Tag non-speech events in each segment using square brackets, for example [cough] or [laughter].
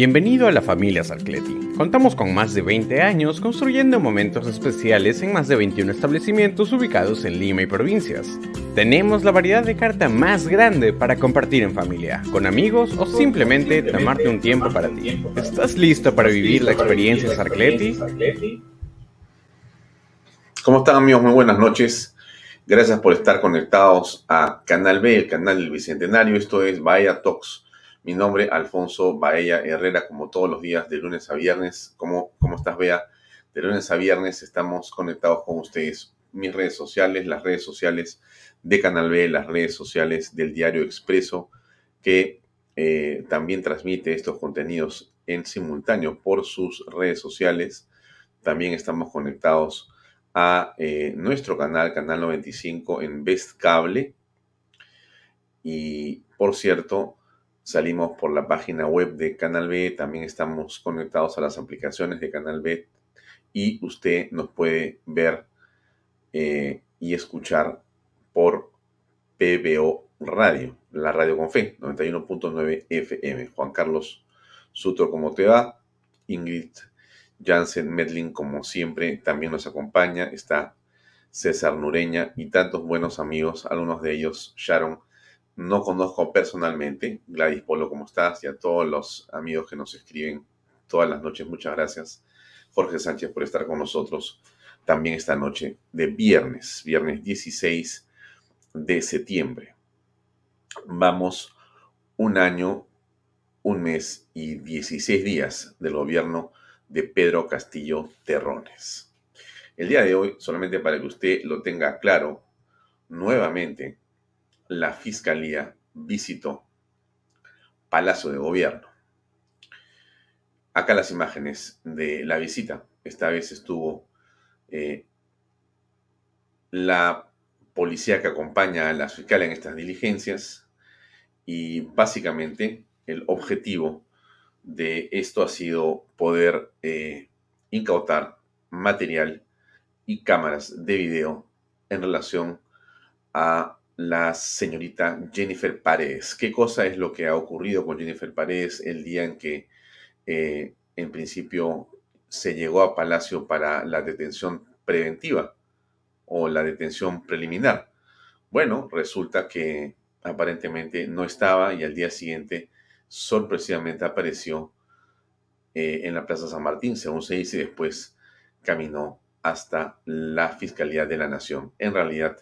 Bienvenido a la familia Sarcleti. Contamos con más de 20 años construyendo momentos especiales en más de 21 establecimientos ubicados en Lima y provincias. Tenemos la variedad de carta más grande para compartir en familia, con amigos o simplemente tomarte un tiempo para ti. ¿Estás listo para vivir la experiencia Sarcleti? ¿Cómo están amigos? Muy buenas noches. Gracias por estar conectados a Canal B, el canal del Bicentenario. Esto es Bahía Talks mi nombre, Alfonso Baella Herrera, como todos los días de lunes a viernes. ¿Cómo, cómo estás, Bea? De lunes a viernes estamos conectados con ustedes. Mis redes sociales, las redes sociales de Canal B, las redes sociales del Diario Expreso, que eh, también transmite estos contenidos en simultáneo por sus redes sociales. También estamos conectados a eh, nuestro canal, Canal 95 en Best Cable. Y por cierto, Salimos por la página web de Canal B, también estamos conectados a las aplicaciones de Canal B y usted nos puede ver eh, y escuchar por PBO Radio, la radio con fe, 91.9 FM. Juan Carlos Suto, ¿cómo te va? Ingrid Jansen Medlin, como siempre, también nos acompaña. Está César Nureña y tantos buenos amigos, algunos de ellos, Sharon no conozco personalmente. Gladys Polo, ¿cómo estás? Y a todos los amigos que nos escriben todas las noches, muchas gracias. Jorge Sánchez por estar con nosotros también esta noche de viernes, viernes 16 de septiembre. Vamos un año, un mes y 16 días del gobierno de Pedro Castillo Terrones. El día de hoy, solamente para que usted lo tenga claro, nuevamente la Fiscalía visitó Palacio de Gobierno. Acá las imágenes de la visita. Esta vez estuvo eh, la policía que acompaña a la fiscal en estas diligencias y básicamente el objetivo de esto ha sido poder eh, incautar material y cámaras de video en relación a la señorita Jennifer Paredes. ¿Qué cosa es lo que ha ocurrido con Jennifer Paredes el día en que eh, en principio se llegó a Palacio para la detención preventiva o la detención preliminar? Bueno, resulta que aparentemente no estaba y al día siguiente sorpresivamente apareció eh, en la Plaza San Martín, según se dice, después caminó hasta la Fiscalía de la Nación. En realidad,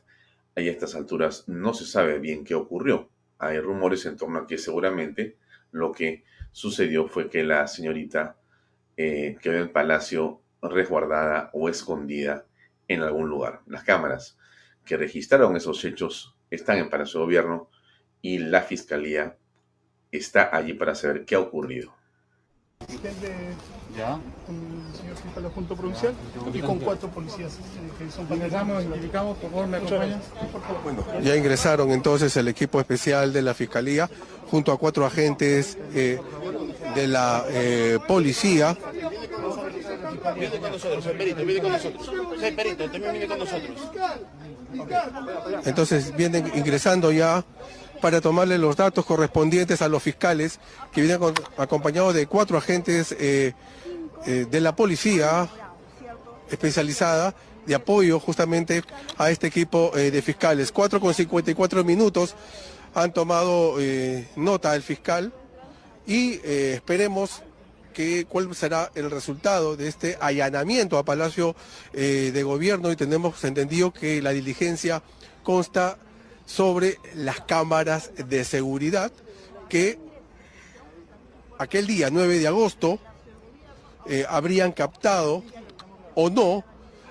a estas alturas no se sabe bien qué ocurrió. Hay rumores en torno a que seguramente lo que sucedió fue que la señorita eh, quedó en el palacio resguardada o escondida en algún lugar. Las cámaras que registraron esos hechos están en Palacio de Gobierno y la Fiscalía está allí para saber qué ha ocurrido ya. con el señor fiscal adjunto provincial y con cuatro policías eh, que son Ingresamos, identificamos, por favor, ¿me acompañan? Bueno, ya ingresaron entonces el equipo especial de la Fiscalía junto a cuatro agentes eh, de la eh, policía. Viene con nosotros, el perito, viene con nosotros. El perito, también viene con nosotros. Entonces vienen ingresando ya para tomarle los datos correspondientes a los fiscales, que vienen acompañados de cuatro agentes eh, eh, de la policía especializada de apoyo justamente a este equipo eh, de fiscales. Cuatro con 54 minutos han tomado nota del fiscal y esperemos que cuál será el resultado de este allanamiento a Palacio de Gobierno y tenemos entendido que la diligencia consta sobre las cámaras de seguridad que aquel día 9 de agosto habrían captado o no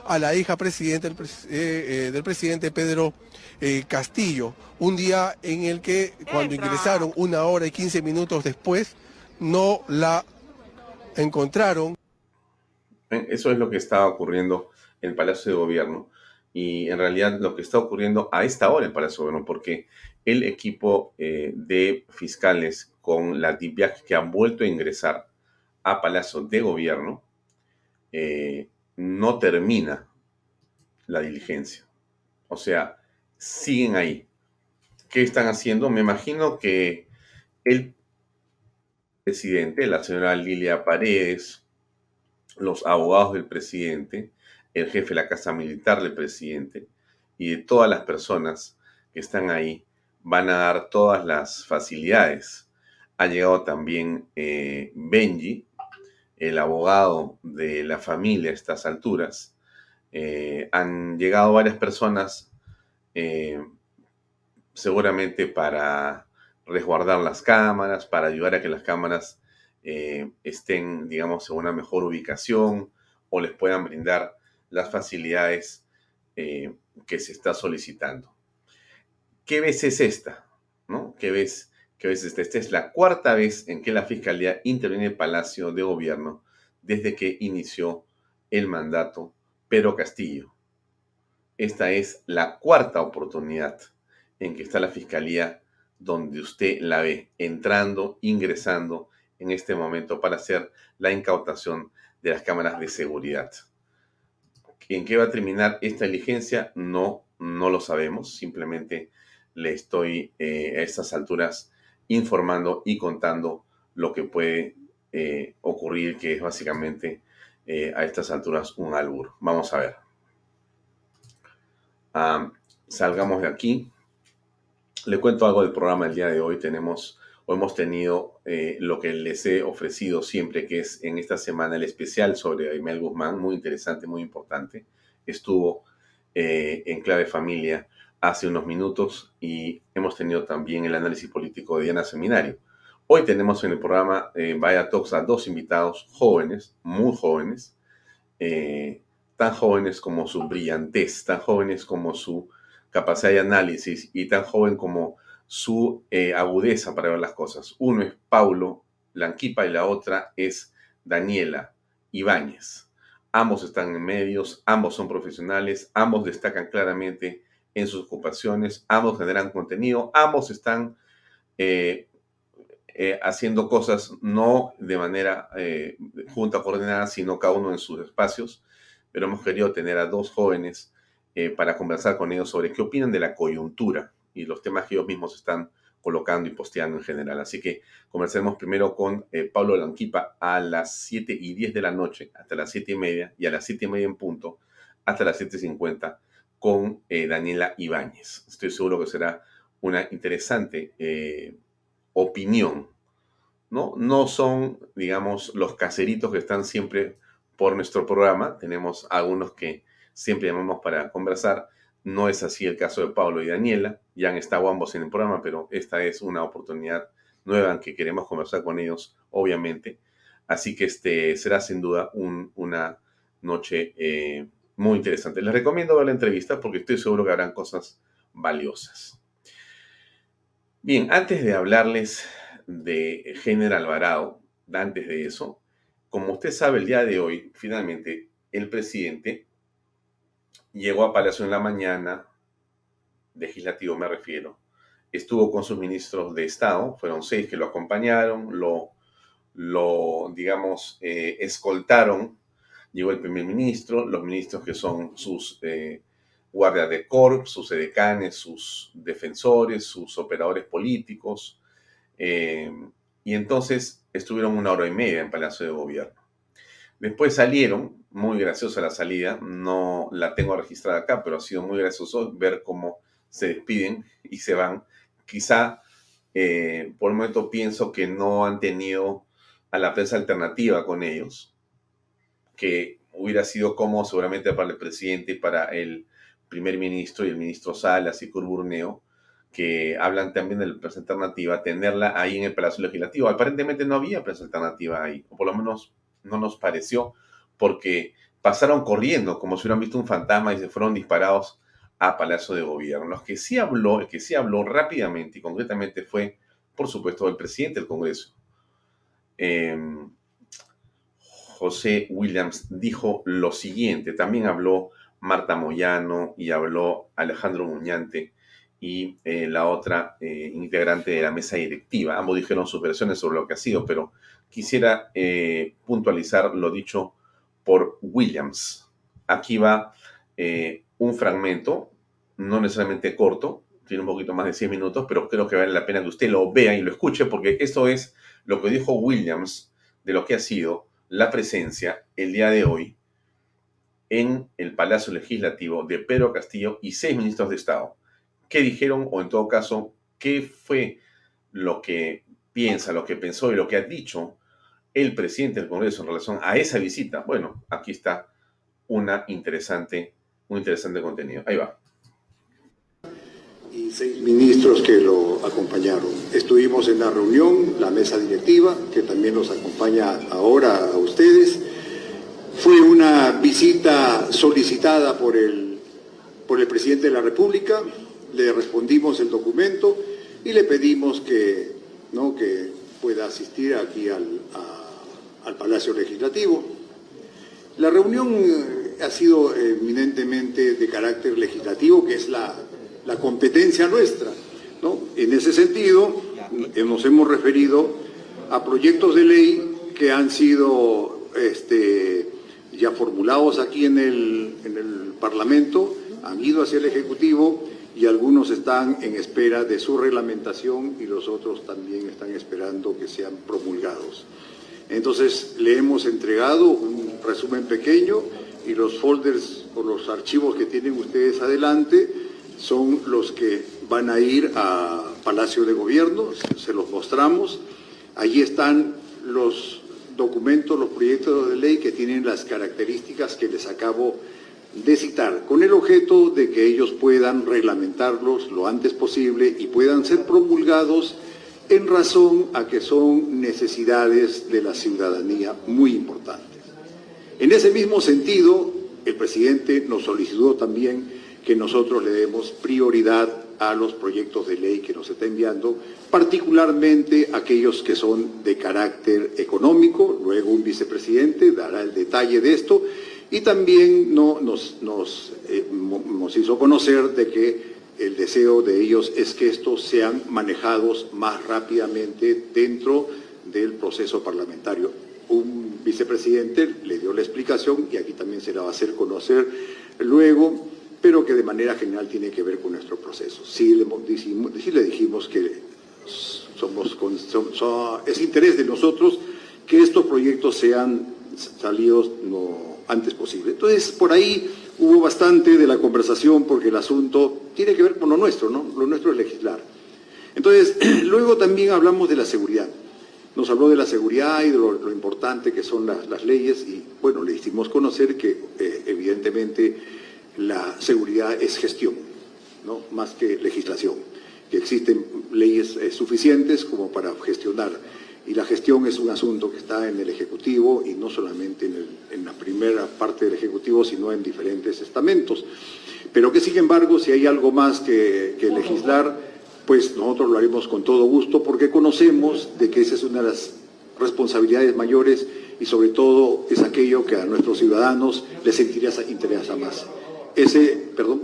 a la hija presidente del presidente Pedro eh, Castillo, un día en el que cuando ingresaron una hora y 15 minutos después, no la encontraron. Eso es lo que estaba ocurriendo en el Palacio de Gobierno y en realidad lo que está ocurriendo a esta hora en Palacio Gobierno, porque el equipo eh, de fiscales con la DIPIAC que han vuelto a ingresar a Palacio de Gobierno eh, no termina la diligencia. O sea, siguen ahí. ¿Qué están haciendo? Me imagino que el presidente, la señora Lilia Paredes, los abogados del presidente, el jefe de la Casa Militar del presidente y de todas las personas que están ahí van a dar todas las facilidades. Ha llegado también eh, Benji, el abogado de la familia a estas alturas. Eh, han llegado varias personas eh, seguramente para resguardar las cámaras, para ayudar a que las cámaras estén, digamos, en una mejor ubicación o les puedan brindar las facilidades eh, que se está solicitando. ¿Qué vez es esta? ¿No? ¿Qué vez, ¿Qué vez esta? Esta es la cuarta vez en que la Fiscalía interviene en el Palacio de Gobierno desde que inició el mandato Pedro Castillo. Esta es la cuarta oportunidad en que está la Fiscalía donde usted la ve entrando, ingresando en este momento para hacer la incautación de las cámaras de seguridad. ¿En qué va a terminar esta diligencia? No, no lo sabemos. Simplemente le estoy eh, a estas alturas informando y contando lo que puede eh, ocurrir, que es básicamente eh, a estas alturas un albur. Vamos a ver salgamos de aquí. Le cuento algo del programa del día de hoy. Tenemos o hemos tenido eh, lo que les he ofrecido siempre, que es en esta semana el especial sobre Aimel Guzmán, muy interesante, muy importante. Estuvo eh, en clave familia hace unos minutos y hemos tenido también el análisis político de Diana Seminario. Hoy tenemos en el programa eh, Vaya Talks a dos invitados jóvenes, muy jóvenes, eh, tan jóvenes como su brillantez, tan jóvenes como su capacidad de análisis y tan joven como su eh, agudeza para ver las cosas. Uno es Paulo Lanquipa y la otra es Daniela Ibáñez. Ambos están en medios, ambos son profesionales, ambos destacan claramente en sus ocupaciones, ambos generan contenido, ambos están eh, eh, haciendo cosas no de manera junta coordinada, sino cada uno en sus espacios pero hemos querido tener a dos jóvenes eh, para conversar con ellos sobre qué opinan de la coyuntura y los temas que ellos mismos están colocando y posteando en general. Así que conversemos primero con eh, Pablo Lanquipa a las 7 y 10 de la noche, hasta las 7 y media, y a las 7 y media en punto, hasta las 7.50, con eh, Daniela Ibáñez. Estoy seguro que será una interesante opinión. ¿no? no son, digamos, los caseritos que están siempre por nuestro programa. Tenemos algunos que siempre llamamos para conversar. No es así el caso de Pablo y Daniela. Ya han estado ambos en el programa, pero esta es una oportunidad nueva en que queremos conversar con ellos, obviamente. Así que este será sin duda una noche eh, muy interesante. Les recomiendo ver la entrevista porque estoy seguro que habrán cosas valiosas. Bien, antes de hablarles de General Alvarado, antes de eso, como usted sabe, el día de hoy, finalmente, el presidente llegó a Palacio en la mañana, legislativo me refiero, estuvo con sus ministros de Estado, fueron seis que lo acompañaron, lo, digamos, eh, escoltaron, llegó el primer ministro, los ministros que son sus eh, guardias de corps, sus edecanes, sus defensores, sus operadores políticos, eh, y entonces estuvieron una hora y media en Palacio de Gobierno. Después salieron, muy graciosa la salida, no la tengo registrada acá, pero ha sido muy gracioso ver cómo se despiden y se van quizá eh, por el momento pienso que no han tenido a la prensa alternativa con ellos, que hubiera sido como seguramente para el presidente y para el primer ministro y el ministro Salas y Curburneo, que hablan también de la prensa alternativa, tenerla ahí en el Palacio Legislativo. Aparentemente no había prensa alternativa ahí, o por lo menos no nos pareció, porque pasaron corriendo como si hubieran visto un fantasma y se fueron disparados a Palacio de Gobierno. Los que sí habló, el que sí habló rápidamente y concretamente fue, por supuesto, el presidente del Congreso. Em, José Williams dijo lo siguiente, también habló Marta Moyano y habló Alejandro Muñante y eh, la otra eh, integrante de la mesa directiva. Ambos dijeron sus versiones sobre lo que ha sido, pero quisiera eh, puntualizar lo dicho por Williams. Aquí va un fragmento, no necesariamente corto, tiene un poquito más de 100 minutos, pero creo que vale la pena que usted lo vea y lo escuche, porque esto es lo que dijo Williams de lo que ha sido la presencia el día de hoy en el Palacio Legislativo de Pedro Castillo y seis ministros de Estado. ¿Qué dijeron o en todo caso, qué fue lo que piensa, lo que pensó y lo que ha dicho el presidente del Congreso en relación a esa visita? Bueno, aquí está una interesante un interesante contenido. Ahí va. Y seis ministros que lo acompañaron. Estuvimos en la reunión, la mesa directiva, que también nos acompaña ahora a ustedes. Fue una visita solicitada por el, por el presidente de la República, le respondimos el documento y le pedimos que, ¿no? que pueda asistir aquí al, al Palacio Legislativo. La reunión ha sido eminentemente de carácter legislativo, que es la, competencia nuestra. ¿no? En ese sentido, nos hemos referido a proyectos de ley que han sido este, ya formulados aquí en el, en el Parlamento, han ido hacia el Ejecutivo y algunos están en espera de su reglamentación y los otros también están esperando que sean promulgados. Entonces le hemos entregado un resumen pequeño y los folders o los archivos que tienen ustedes adelante son los que van a ir a Palacio de Gobierno, se los mostramos. Allí están los documentos, los proyectos de ley que tienen las características que les acabo de citar, con el objeto de que ellos puedan reglamentarlos lo antes posible y puedan ser promulgados en razón a que son necesidades de la ciudadanía muy importantes. En ese mismo sentido, el presidente nos solicitó también que nosotros le demos prioridad a los proyectos de ley que nos está enviando, particularmente aquellos que son de carácter económico. Luego un vicepresidente dará el detalle de esto y también no, nos, nos, eh, nos hizo conocer de que el deseo de ellos es que estos sean manejados más rápidamente dentro del proceso parlamentario. Un vicepresidente le dio la explicación y aquí también se la va a hacer conocer luego, pero que de manera general tiene que ver con nuestro proceso. Sí le, dijimos, le dijimos que somos, es interés de nosotros que estos proyectos sean salidos antes posible. Entonces, por ahí hubo bastante de la conversación porque el asunto tiene que ver con lo nuestro, ¿no? Lo nuestro es legislar. Entonces, [clears throat] luego también hablamos de la seguridad. Nos habló de la seguridad y de lo, importante que son las leyes y, bueno, le hicimos conocer que eh, evidentemente la seguridad es gestión, ¿no? Más que legislación, que existen leyes eh, suficientes como para gestionar y la gestión es un asunto que está en el Ejecutivo y no solamente en, la primera parte del Ejecutivo, sino en diferentes estamentos. Pero que, sin embargo, si hay algo más que, legislar, pues nosotros lo haremos con todo gusto porque conocemos de que esa es una de las responsabilidades mayores y sobre todo es aquello que a nuestros ciudadanos les interesa más. Ese, perdón,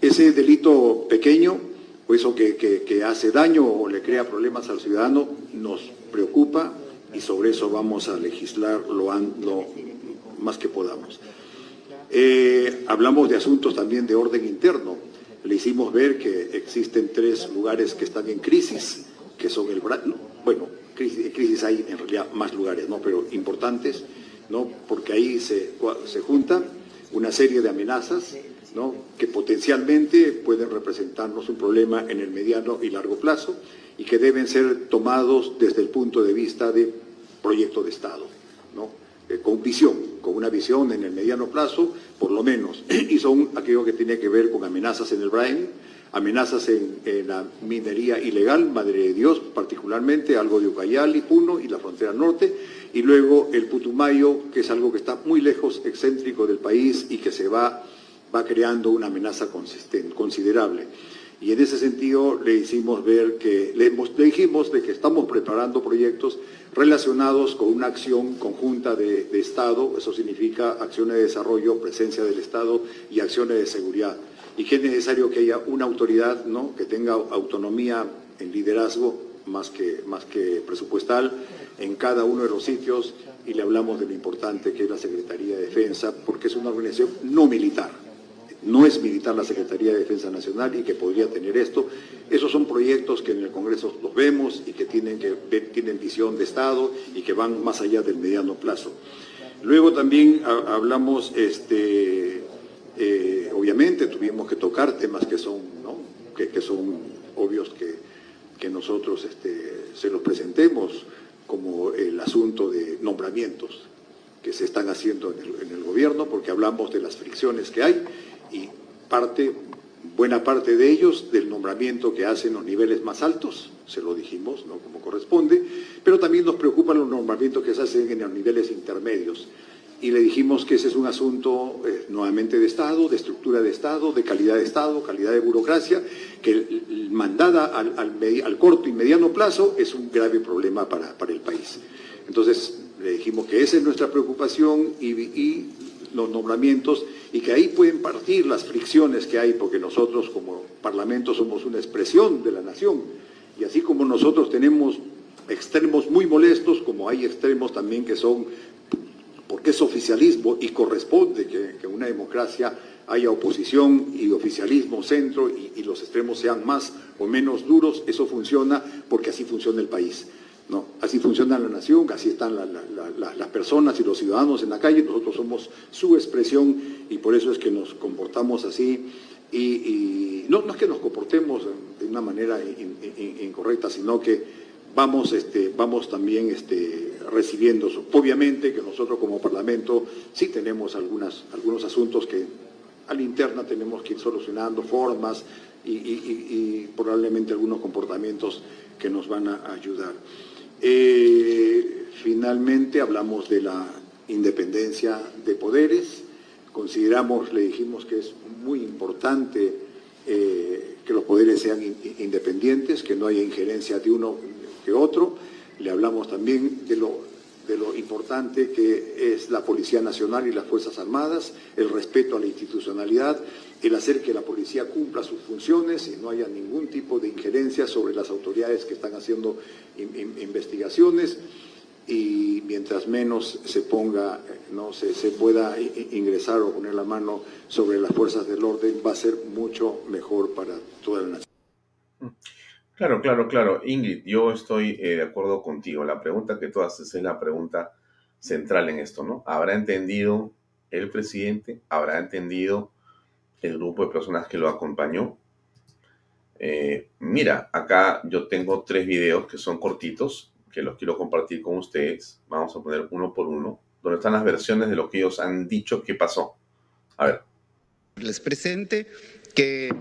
ese delito pequeño o eso que, hace daño o le crea problemas al ciudadano nos preocupa y sobre eso vamos a legislar lo, más que podamos. Eh, hablamos de asuntos también de orden interno. Le hicimos ver que existen tres lugares que están en crisis, que son el... bueno, crisis, hay en realidad más lugares, ¿no? pero importantes, ¿no? porque ahí se, se junta una serie de amenazas ¿no? que potencialmente pueden representarnos un problema en el mediano y largo plazo y que deben ser tomados desde el punto de vista de proyecto de Estado, ¿no? Eh, con visión, con una visión en el mediano plazo, por lo menos, [clears throat] y son aquello que tiene que ver con amenazas en el Brain, amenazas en, la minería ilegal, Madre de Dios particularmente, algo de Ucayali, Puno y la frontera norte, y luego el Putumayo, que es algo que está muy lejos, excéntrico del país y que se va, va creando una amenaza considerable. Y en ese sentido le hicimos ver que, le, dijimos de que estamos preparando proyectos relacionados con una acción conjunta de, de Estado, eso significa acciones de desarrollo, presencia del Estado y acciones de seguridad y que es necesario que haya una autoridad ¿no? que tenga autonomía en liderazgo más que, más que presupuestal en cada uno de los sitios y le hablamos de lo importante que es la Secretaría de Defensa porque es una organización no militar. No es militar la Secretaría de Defensa Nacional y que podría tener esto. Esos son proyectos que en el Congreso los vemos y que tienen, que tienen visión de Estado y que van más allá del mediano plazo. Luego también hablamos este, eh, obviamente tuvimos que tocar temas que son, que, son obvios que, nosotros este, se los presentemos, como el asunto de nombramientos que se están haciendo en el gobierno, porque hablamos de las fricciones que hay y parte, buena parte de ellos del nombramiento que hacen los niveles más altos, se lo dijimos, ¿no? como corresponde, pero también nos preocupan los nombramientos que se hacen en los niveles intermedios y le dijimos que ese es un asunto eh, nuevamente de Estado, de estructura de Estado, de calidad de Estado, calidad de burocracia, que mandada al, corto y mediano plazo es un grave problema para, el país. Entonces le dijimos que esa es nuestra preocupación y los nombramientos y que ahí pueden partir las fricciones que hay, porque nosotros como Parlamento somos una expresión de la nación y así como nosotros tenemos extremos muy molestos, como hay extremos también que son porque es oficialismo y corresponde que, en una democracia haya oposición y oficialismo centro y, los extremos sean más o menos duros, eso funciona porque así funciona el país. ¿No? Así funciona la nación, así están las personas y los ciudadanos en la calle, nosotros somos su expresión y por eso es que nos comportamos así. Y, no, no, es que nos comportemos de una manera incorrecta, sino que vamos, este, vamos también este, recibiendo. Obviamente que nosotros como Parlamento sí tenemos algunas, algunos asuntos que a la interna tenemos que ir solucionando, formas y, probablemente algunos comportamientos que nos van a ayudar. Eh, finalmente hablamos de la independencia de poderes. Consideramos, le dijimos que es muy importante eh, que los poderes sean independientes, que no haya injerencia de uno otro. Le hablamos también de lo, de lo importante que es la Policía Nacional y las Fuerzas Armadas, el respeto a la institucionalidad, el hacer que la policía cumpla sus funciones y no haya ningún tipo de injerencia sobre las autoridades que están haciendo investigaciones. Y mientras menos se ponga, no se, se pueda ingresar o poner la mano sobre las fuerzas del orden, va a ser mucho mejor para toda la nación. Claro, claro, claro. Ingrid, yo estoy eh, de acuerdo contigo. La pregunta que tú haces es la pregunta central en esto, ¿no? ¿Habrá entendido el presidente? ¿Habrá entendido el grupo de personas que lo acompañó? Eh, mira, acá yo tengo tres videos que son cortitos, que los quiero compartir con ustedes. Vamos a poner uno por uno, donde están las versiones de lo que ellos han dicho que pasó. A ver. Les presente que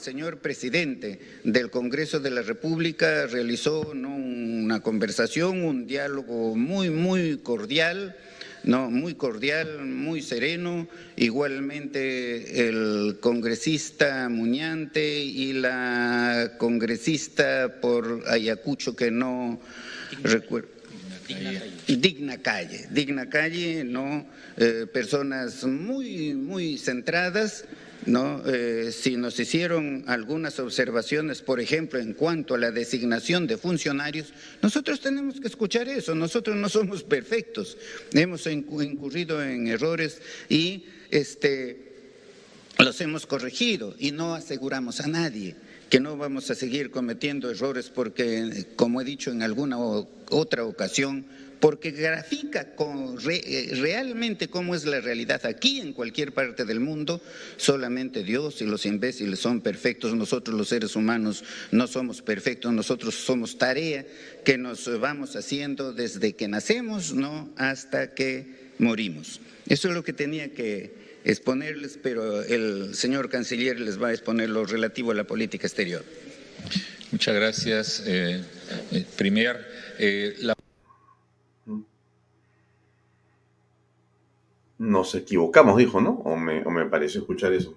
señor presidente del Congreso de la República realizó una conversación, un diálogo muy, muy cordial, no, muy cordial, muy sereno. Igualmente el congresista Muñante y la congresista por Ayacucho que no recuerdo. Digna calle. digna calle, ¿no? Eh, personas muy, muy centradas, ¿no? Eh, si nos hicieron algunas observaciones, por ejemplo, en cuanto a la designación de funcionarios, nosotros tenemos que escuchar eso, nosotros no somos perfectos, hemos incurrido en errores y este los hemos corregido y no aseguramos a nadie que no vamos a seguir cometiendo errores porque, como he dicho en alguna otra ocasión, porque grafica con, eh, realmente cómo es la realidad aquí en cualquier parte del mundo. Solamente Dios y los imbéciles son perfectos, nosotros los seres humanos no somos perfectos, nosotros somos tarea que nos vamos haciendo desde que nacemos ¿no? hasta que morimos. Eso es lo que tenía que exponerles, pero el señor canciller les va a exponer lo relativo a la política exterior. Muchas gracias. Eh, eh primer, eh, la... Nos equivocamos, dijo, ¿no? O me, o me pareció escuchar eso.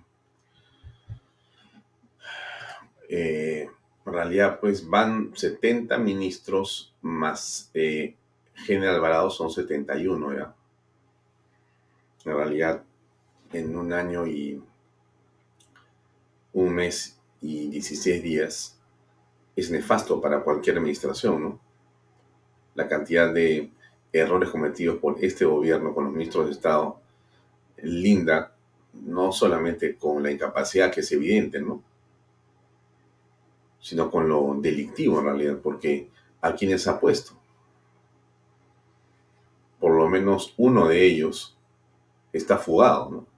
Eh, en realidad, pues van 70 ministros más General Alvarado son 71, ¿ya? En realidad, en un año y un mes y 16 días es nefasto para cualquier administración, ¿no? La cantidad de errores cometidos por este gobierno con los ministros de Estado linda no solamente con la incapacidad que es evidente, ¿no? Sino con lo delictivo en realidad, porque a quienes ha puesto. Por lo menos uno de ellos está fugado, ¿no?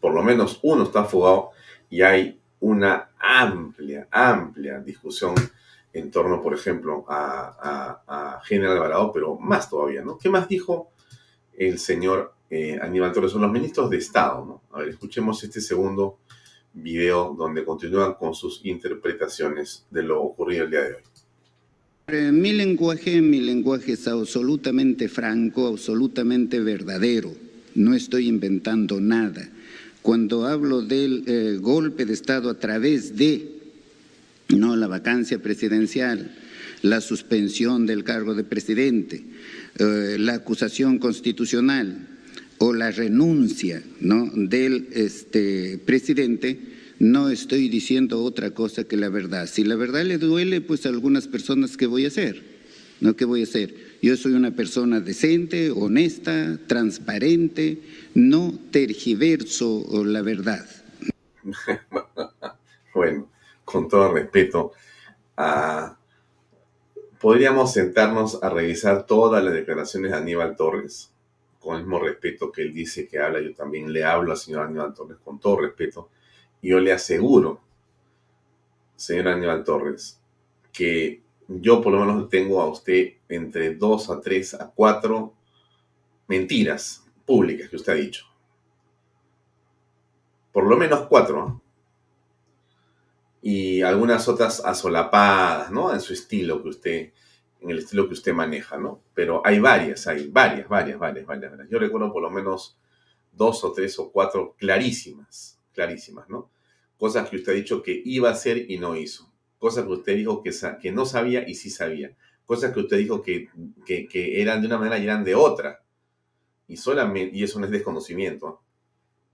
Por lo menos uno está fugado y hay una amplia, amplia discusión en torno, por ejemplo, a, General Alvarado, pero más todavía, ¿no? ¿Qué más dijo el señor eh, Aníbal Torres? Son los ministros de Estado, ¿no? A ver, escuchemos este segundo video donde continúan con sus interpretaciones de lo ocurrido el día de hoy. Eh, mi lenguaje, mi lenguaje es absolutamente franco, absolutamente verdadero. No estoy inventando nada cuando hablo del eh, golpe de Estado a través de no la vacancia presidencial, la suspensión del cargo de presidente, eh, la acusación constitucional o la renuncia ¿no? del este, presidente, no estoy diciendo otra cosa que la verdad. Si la verdad le duele, pues a algunas personas, ¿qué voy a hacer? ¿No? ¿Qué voy a hacer? Yo soy una persona decente, honesta, transparente, no tergiverso la verdad. [laughs] bueno, con todo respeto, ah, podríamos sentarnos a revisar todas las declaraciones de Aníbal Torres, con el mismo respeto que él dice que habla, yo también le hablo al señor Aníbal Torres con todo respeto, y yo le aseguro, señor Aníbal Torres, que yo por lo menos tengo a usted entre dos a tres a cuatro mentiras públicas que usted ha dicho. Por lo menos cuatro. Y algunas otras asolapadas, ¿no? En su estilo que usted, en el estilo que usted maneja, ¿no? Pero hay varias, hay varias, varias, varias, varias. varias. Yo recuerdo por lo menos dos o tres o cuatro clarísimas, clarísimas, ¿no? Cosas que usted ha dicho que iba a hacer y no hizo cosas que usted dijo que, que no sabía y sí sabía, cosas que usted dijo que, que, eran de una manera y eran de otra. Y, solamente, y eso no es desconocimiento,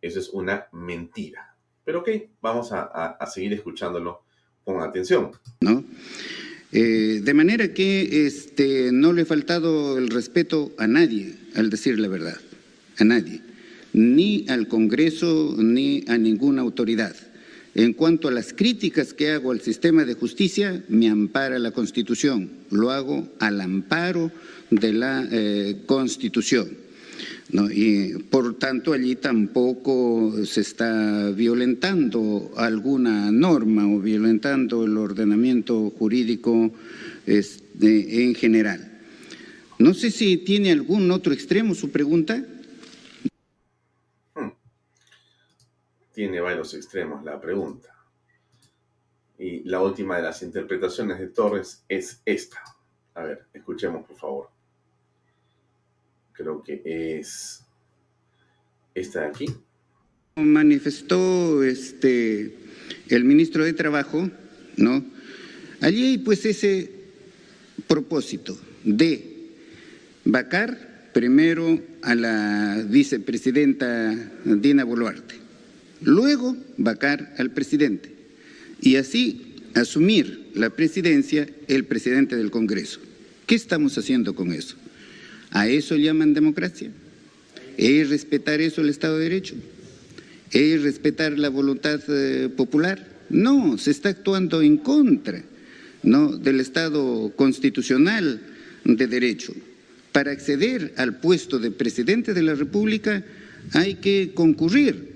eso es una mentira. Pero ok, vamos a, a, seguir escuchándolo con atención. ¿No? Eh, de manera que este, no le he faltado el respeto a nadie al decir la verdad, a nadie, ni al Congreso ni a ninguna autoridad. En cuanto a las críticas que hago al sistema de justicia, me ampara la Constitución. Lo hago al amparo de la eh, Constitución. Y por tanto allí tampoco se está violentando alguna norma o violentando el ordenamiento jurídico este, en general. No sé si tiene algún otro extremo su pregunta. Tiene varios extremos la pregunta. Y la última de las interpretaciones de Torres es esta. A ver, escuchemos por favor. Creo que es esta de aquí. Manifestó este el ministro de Trabajo, ¿no? Allí hay pues ese propósito de vacar primero a la vicepresidenta Dina Boluarte luego vacar al presidente y así asumir la presidencia el presidente del Congreso. ¿Qué estamos haciendo con eso? ¿A eso llaman democracia? ¿Es respetar eso el Estado de Derecho? es respetar la voluntad eh, popular. No, se está actuando en contra ¿no? del Estado constitucional de derecho. Para acceder al puesto de presidente de la República hay que concurrir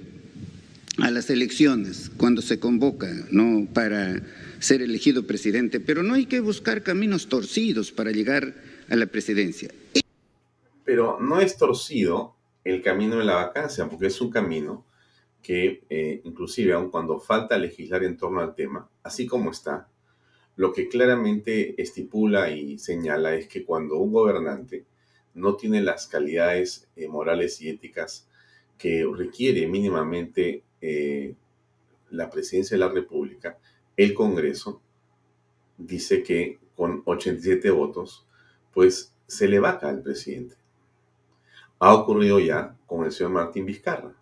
a las elecciones cuando se convoca ¿no? para ser elegido presidente, pero no hay que buscar caminos torcidos para llegar a la presidencia. Pero no es torcido el camino de la vacancia, porque es un camino que eh, inclusive aun cuando falta legislar en torno al tema, así como está, lo que claramente estipula y señala es que cuando un gobernante no tiene las calidades eh, morales y éticas que requiere mínimamente eh, la presidencia de la República, el Congreso dice que con 87 votos, pues se le vaca al presidente. Ha ocurrido ya con el señor Martín Vizcarra.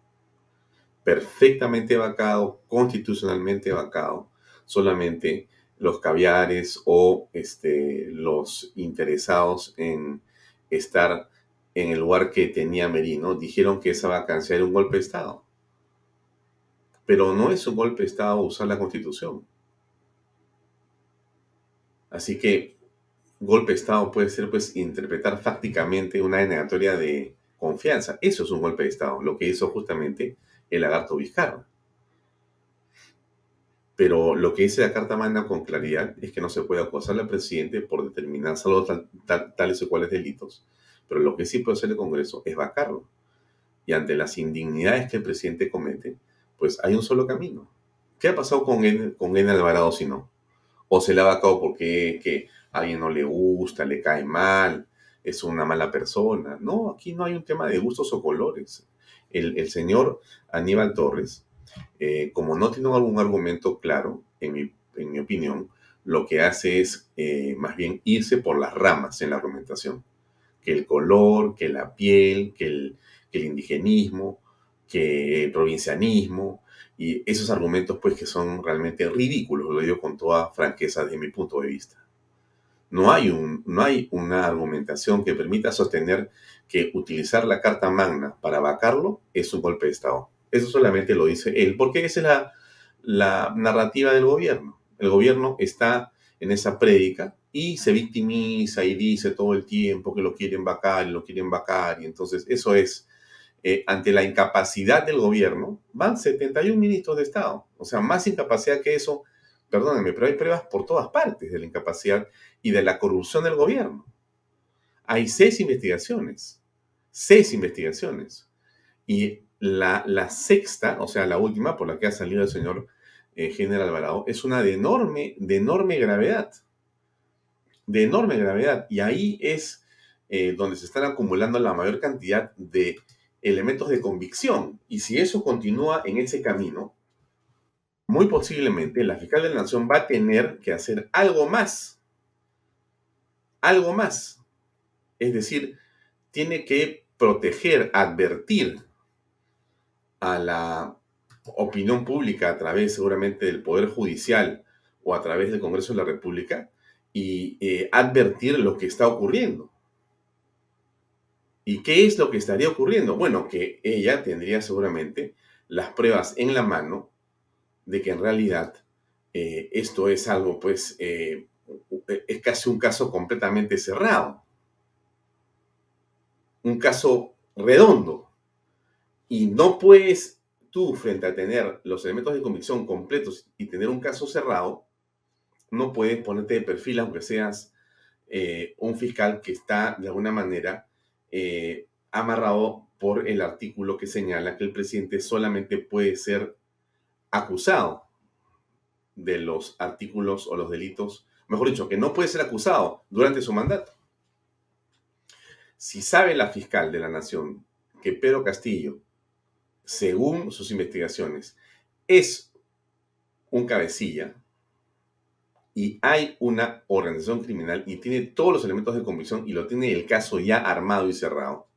Perfectamente vacado, constitucionalmente vacado, solamente los caviares o este, los interesados en estar en el lugar que tenía Merino dijeron que esa vacancia era un golpe de Estado. Pero no es un golpe de Estado usar la Constitución. Así que golpe de Estado puede ser pues interpretar fácticamente una denegatoria de confianza. Eso es un golpe de Estado, lo que hizo justamente el lagarto Vizcarra. Pero lo que dice la Carta Magna con claridad es que no se puede acusar al presidente por determinar solo tales o cuales delitos. Pero lo que sí puede hacer el Congreso es vacarlo. Y ante las indignidades que el presidente comete, pues hay un solo camino. ¿Qué ha pasado con él, con Alvarado si no? O se le ha vacado porque que a alguien no le gusta, le cae mal, es una mala persona. No, aquí no hay un tema de gustos o colores. El, el señor Aníbal Torres eh, como no tiene algún argumento claro, en mi, opinión, lo que hace es eh, más bien irse por las ramas en la argumentación. Que el color, que la piel, que el, indigenismo, que el provincianismo, y esos argumentos pues que son realmente ridículos, lo digo con toda franqueza desde mi punto de vista. No hay, no hay una argumentación que permita sostener que utilizar la Carta Magna para vacarlo es un golpe de Estado. Eso solamente lo dice él, porque esa es la, la narrativa del gobierno. El gobierno está en esa prédica y se victimiza y dice todo el tiempo que lo quieren vacar y lo quieren vacar. Y entonces eso es, eh, ante la incapacidad del gobierno, van 71 ministros de Estado. O sea, más incapacidad que eso, perdónenme, pero hay pruebas por todas partes de la incapacidad y de la corrupción del gobierno. Hay seis investigaciones, seis investigaciones. Y la, sexta, o sea, la última por la que ha salido el señor eh, General Alvarado, es una de enorme, de enorme gravedad. De enorme gravedad. Y ahí es eh, donde se están acumulando la mayor cantidad de elementos de convicción. Y si eso continúa en ese camino, muy posiblemente la fiscal de la nación va a tener que hacer algo más. Algo más. Es decir, tiene que proteger, advertir a la opinión pública a través seguramente del Poder Judicial o a través del Congreso de la República y eh, advertir lo que está ocurriendo. ¿Y qué es lo que estaría ocurriendo? Bueno, que ella tendría seguramente las pruebas en la mano de que en realidad eh, esto es algo, pues, eh, es casi un caso completamente cerrado. Un caso redondo, y no puedes tú, frente a tener los elementos de convicción completos y tener un caso cerrado, no puedes ponerte de perfil aunque seas eh, un fiscal que está de alguna manera eh, amarrado por el artículo que señala que el presidente solamente puede ser acusado de los artículos o los delitos, mejor dicho, que no puede ser acusado durante su mandato. Si sabe la fiscal de la nación que Pedro Castillo según sus investigaciones, es un cabecilla y hay una organización criminal y tiene todos los elementos de convicción y lo tiene el caso ya armado y cerrado,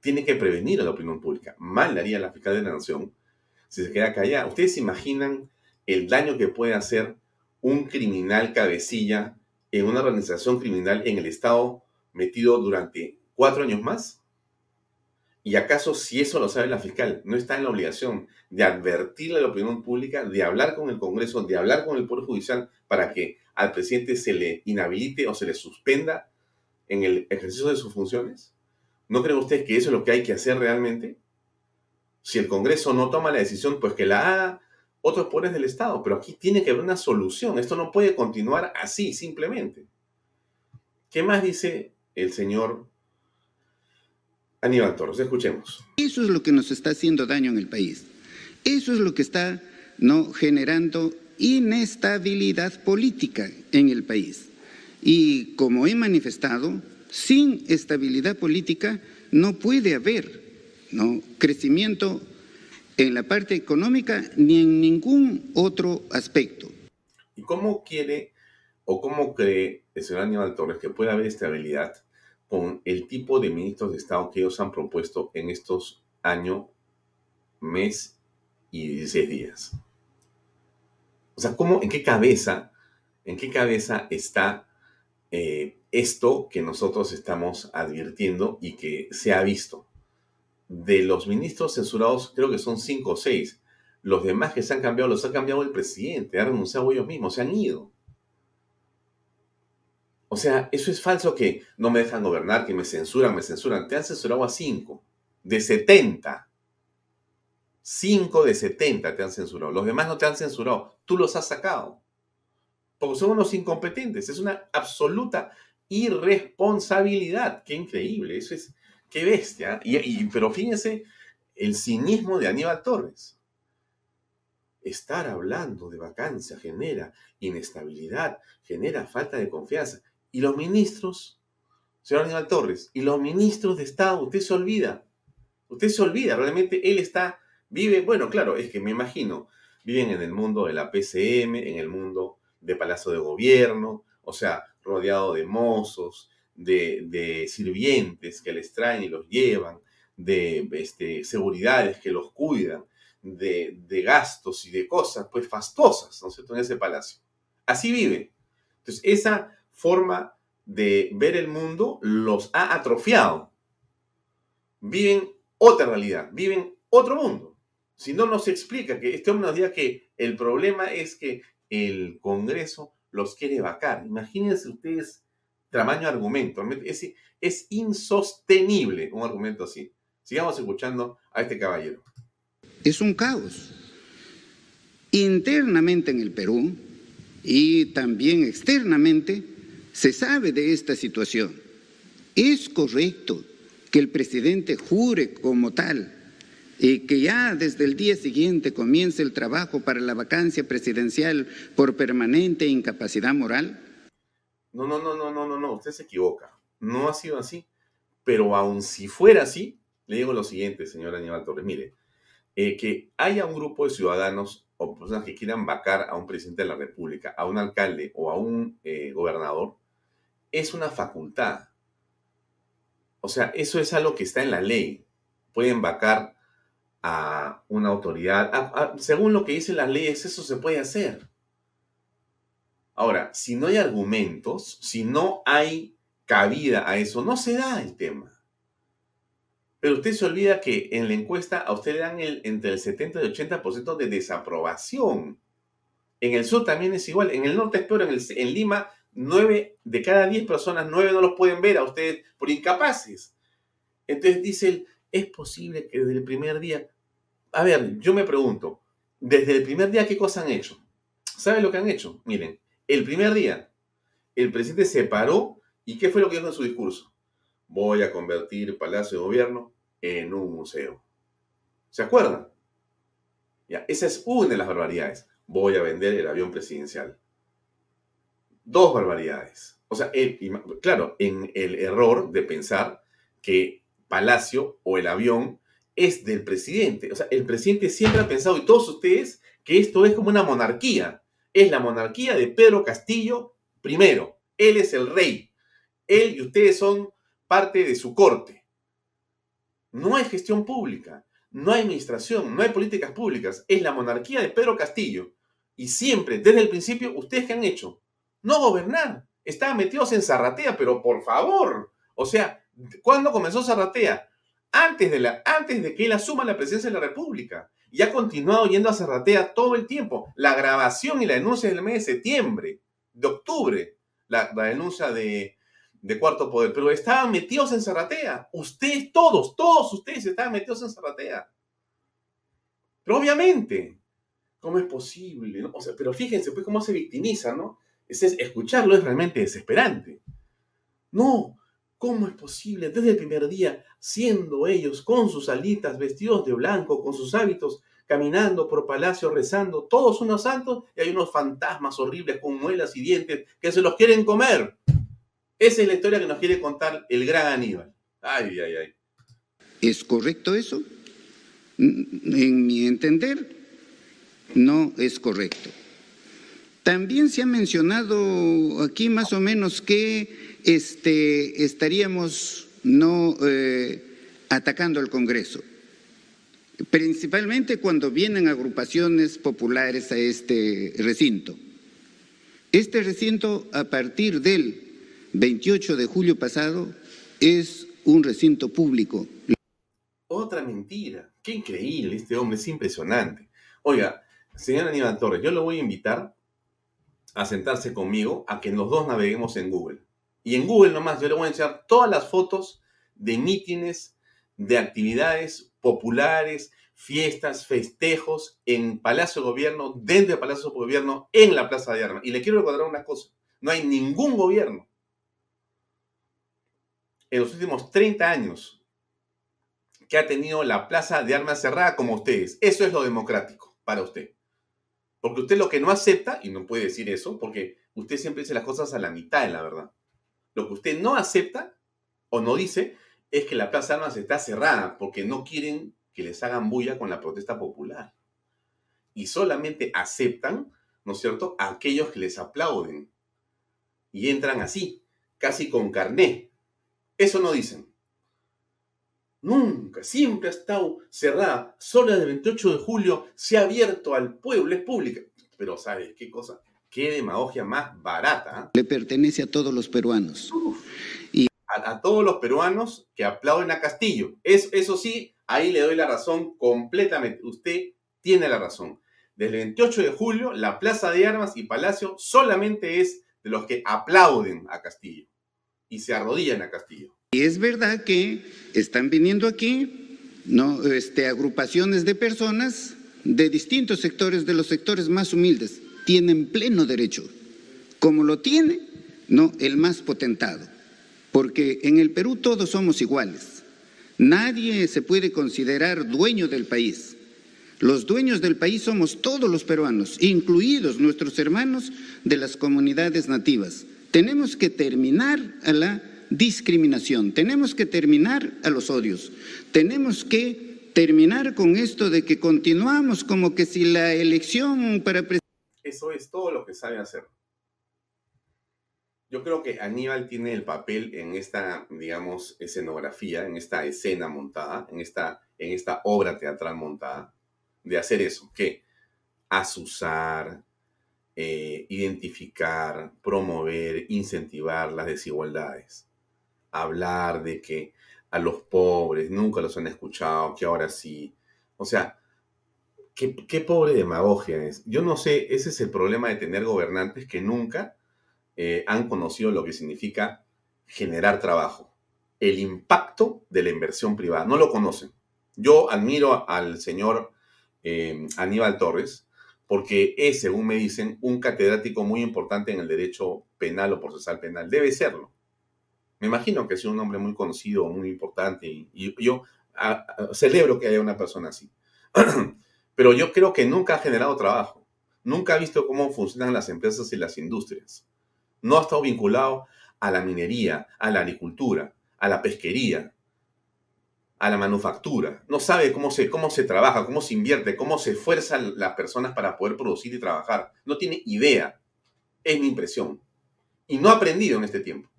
tiene que prevenir a la opinión pública. Mal haría la fiscal de la nación si se queda callada. ¿Ustedes se imaginan el daño que puede hacer un criminal cabecilla en una organización criminal en el Estado metido durante cuatro años más? ¿Y acaso si eso lo sabe la fiscal, no está en la obligación de advertirle a la opinión pública, de hablar con el Congreso, de hablar con el Poder Judicial para que al presidente se le inhabilite o se le suspenda en el ejercicio de sus funciones? ¿No creen ustedes que eso es lo que hay que hacer realmente? Si el Congreso no toma la decisión, pues que la haga otros poderes del Estado. Pero aquí tiene que haber una solución. Esto no puede continuar así, simplemente. ¿Qué más dice el señor Aníbal Torres? Escuchemos. Eso es lo que nos está haciendo daño en el país. Eso es lo que está ¿no? generando inestabilidad política en el país. Y como he manifestado, sin estabilidad política no puede haber ¿no? crecimiento en la parte económica ni en ningún otro aspecto. ¿Y cómo quiere o cómo cree el señor Aníbal Torres que puede haber estabilidad con el tipo de ministros de Estado que ellos han propuesto en estos años, mes y 16 días? O sea, ¿cómo, en qué cabeza, en qué cabeza está eh, esto que nosotros estamos advirtiendo y que se ha visto. De los ministros censurados, creo que son cinco o seis. Los demás que se han cambiado, los ha cambiado el presidente, ha renunciado ellos mismos, se han ido. O sea, eso es falso que no me dejan gobernar, que me censuran, me censuran. Te han censurado a cinco, de 70. Cinco de 70 te han censurado. Los demás no te han censurado. Tú los has sacado porque son unos incompetentes. Es una absoluta irresponsabilidad. Qué increíble, eso es, qué bestia. Y, pero fíjense el cinismo de Aníbal Torres. Estar hablando de vacancia genera inestabilidad, genera falta de confianza. Y los ministros, señor Aníbal Torres, y los ministros de Estado, usted se olvida. Usted se olvida, realmente él está, vive, bueno, claro, es que me imagino, viven en el mundo de la PCM, en el mundo de Palacio de Gobierno, o sea, rodeado de mozos, de, sirvientes que les traen y los llevan, de este, seguridades que los cuidan, de, de, gastos y de cosas, pues fastosas, ¿no es cierto?, en ese palacio. Así vive. Entonces, esa forma de ver el mundo los ha atrofiado. Viven otra realidad, viven otro mundo. Si no nos explica que este hombre nos diga que el problema es que el Congreso los quiere vacar. Imagínense ustedes tamaño argumento. Es, es insostenible un argumento así. Sigamos escuchando a este caballero. Es un caos. Internamente en el Perú y también externamente se sabe de esta situación. Es correcto que el presidente jure como tal y que ya desde el día siguiente comience el trabajo para la vacancia presidencial por permanente incapacidad moral? No, no, no, no, no, no, no, usted se equivoca. No ha sido así. Pero aun si fuera así, le digo lo siguiente, señor Aníbal Torres. Mire, eh, que haya un grupo de ciudadanos o personas que quieran vacar a un presidente de la República, a un alcalde o a un eh, gobernador, es una facultad. O sea, eso es algo que está en la ley. Pueden vacar a una autoridad. según lo que dicen las leyes, eso se puede hacer. Ahora, si no hay argumentos, si no hay cabida a eso, no se da el tema. Pero usted se olvida que en la encuesta a usted le dan el, entre el 70 y el 80% de desaprobación. En el sur también es igual. En el norte es peor. En, en Lima, 9 de cada 10 personas, 9 no los pueden ver a ustedes por incapaces. Entonces dice es posible que desde el primer día a ver, yo me pregunto, desde el primer día, ¿qué cosas han hecho? ¿Saben lo que han hecho? Miren, el primer día, el presidente se paró y ¿qué fue lo que dijo en su discurso? Voy a convertir Palacio de Gobierno en un museo. ¿Se acuerdan? Ya, esa es una de las barbaridades. Voy a vender el avión presidencial. Dos barbaridades. O sea, claro, en el error de pensar que Palacio o el avión es del presidente. O sea, el presidente siempre ha pensado, y todos ustedes, que esto es como una monarquía. Es la monarquía de Pedro Castillo primero. Él es el rey. Él y ustedes son parte de su corte. No hay gestión pública, no hay administración, no hay políticas públicas. Es la monarquía de Pedro Castillo. Y siempre, desde el principio, ¿ustedes qué han hecho? No gobernar. Estaban metidos en Zarratea, pero por favor. O sea, ¿cuándo comenzó Zarratea? Antes de, antes de que él asuma la presidencia de la República. Y ha continuado yendo a Cerratea todo el tiempo. La grabación y la denuncia del mes de septiembre, de octubre, la, denuncia de, Cuarto Poder, pero estaban metidos en Cerratea. Ustedes, todos, todos ustedes estaban metidos en Cerratea. Pero obviamente, ¿cómo es posible? Pero fíjense pues cómo se victimiza, ¿no? Es, escucharlo es realmente desesperante. No, ¿cómo es posible desde el primer día, siendo ellos con sus alitas, vestidos de blanco, con sus hábitos, caminando por palacio, rezando, todos unos santos, y hay unos fantasmas horribles con muelas y dientes que se los quieren comer? Esa es la historia que nos quiere contar el gran Aníbal. Ay, ay, ay. ¿Es correcto eso? En mi entender, no es correcto. También se ha mencionado aquí más o menos que este, estaríamos no eh, atacando al Congreso, principalmente cuando vienen agrupaciones populares a este recinto. Este recinto, a partir del 28 de julio pasado, es un recinto público. Otra mentira. Qué increíble, este hombre es impresionante. Oiga, señor Aníbal Torres, yo lo voy a invitar a sentarse conmigo a que los dos naveguemos en Google. Y en Google nomás yo le voy a enseñar todas las fotos de mítines, de actividades populares, fiestas, festejos en Palacio de Gobierno, dentro del Palacio de Gobierno, en la Plaza de Armas. Y le quiero recordar una cosa, no hay ningún gobierno en los últimos 30 años que ha tenido la Plaza de Armas cerrada como ustedes. Eso es lo democrático para usted. Porque usted lo que no acepta, y no puede decir eso, porque usted siempre dice las cosas a la mitad de la verdad. Lo que usted no acepta o no dice es que la Plaza Armas está cerrada porque no quieren que les hagan bulla con la protesta popular. Y solamente aceptan, ¿no es cierto?, a aquellos que les aplauden. Y entran así, casi con carné. Eso no dicen. Nunca, siempre ha estado cerrada. Solo el 28 de julio se ha abierto al pueblo, es pública. Pero ¿sabes qué cosa? Qué demagogia más barata. ¿ah? Le pertenece a todos los peruanos. y a, todos los peruanos que aplauden a Castillo. Es, eso sí, ahí le doy la razón completamente. Usted tiene la razón. Desde el 28 de julio, la Plaza de Armas y Palacio solamente es de los que aplauden a Castillo y se arrodillan a Castillo. Y es verdad que están viniendo aquí ¿no? este, agrupaciones de personas de distintos sectores, de los sectores más humildes. Tienen pleno derecho, como lo tiene ¿no? el más potentado. Porque en el Perú todos somos iguales. Nadie se puede considerar dueño del país. Los dueños del país somos todos los peruanos, incluidos nuestros hermanos de las comunidades nativas. Tenemos que terminar a la discriminación, tenemos que terminar a los odios, tenemos que terminar con esto de que continuamos como que si la elección para... Eso es todo lo que sabe hacer. Yo creo que Aníbal tiene el papel en esta, digamos, escenografía, en esta escena montada, en esta, en esta obra teatral montada, de hacer eso, que asusar, eh, identificar, promover, incentivar las desigualdades hablar de que a los pobres nunca los han escuchado, que ahora sí. O sea, qué, pobre demagogia es. Yo no sé, ese es el problema de tener gobernantes que nunca eh, han conocido lo que significa generar trabajo, el impacto de la inversión privada. No lo conocen. Yo admiro al señor eh, Aníbal Torres porque es, según me dicen, un catedrático muy importante en el derecho penal o procesal penal. Debe serlo. Me imagino que es un hombre muy conocido, muy importante, y, yo celebro que haya una persona así. [clears throat] Pero yo creo que nunca ha generado trabajo, nunca ha visto cómo funcionan las empresas y las industrias. No ha estado vinculado a la minería, a la agricultura, a la pesquería, a la manufactura. No sabe cómo se, cómo se trabaja, cómo se invierte, cómo se esfuerzan las personas para poder producir y trabajar. No tiene idea. Es mi impresión. Y no ha aprendido en este tiempo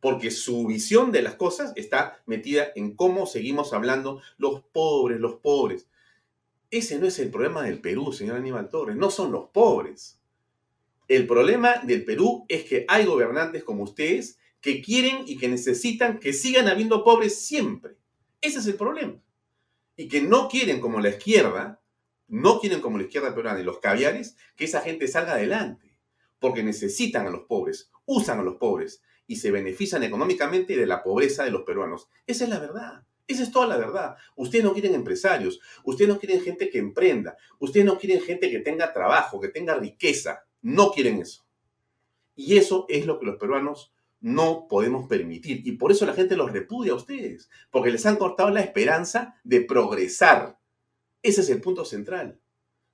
porque su visión de las cosas está metida en cómo seguimos hablando los pobres, los pobres. Ese no es el problema del Perú, señor Aníbal Torres, no son los pobres. El problema del Perú es que hay gobernantes como ustedes que quieren y que necesitan que sigan habiendo pobres siempre. Ese es el problema. Y que no quieren como la izquierda, no quieren como la izquierda peruana y los caviares, que esa gente salga adelante. Porque necesitan a los pobres, usan a los pobres y se benefician económicamente de la pobreza de los peruanos. Esa es la verdad. Esa es toda la verdad. Ustedes no quieren empresarios, ustedes no quieren gente que emprenda, ustedes no quieren gente que tenga trabajo, que tenga riqueza. No quieren eso. Y eso es lo que los peruanos no podemos permitir. Y por eso la gente los repudia a ustedes, porque les han cortado la esperanza de progresar. Ese es el punto central.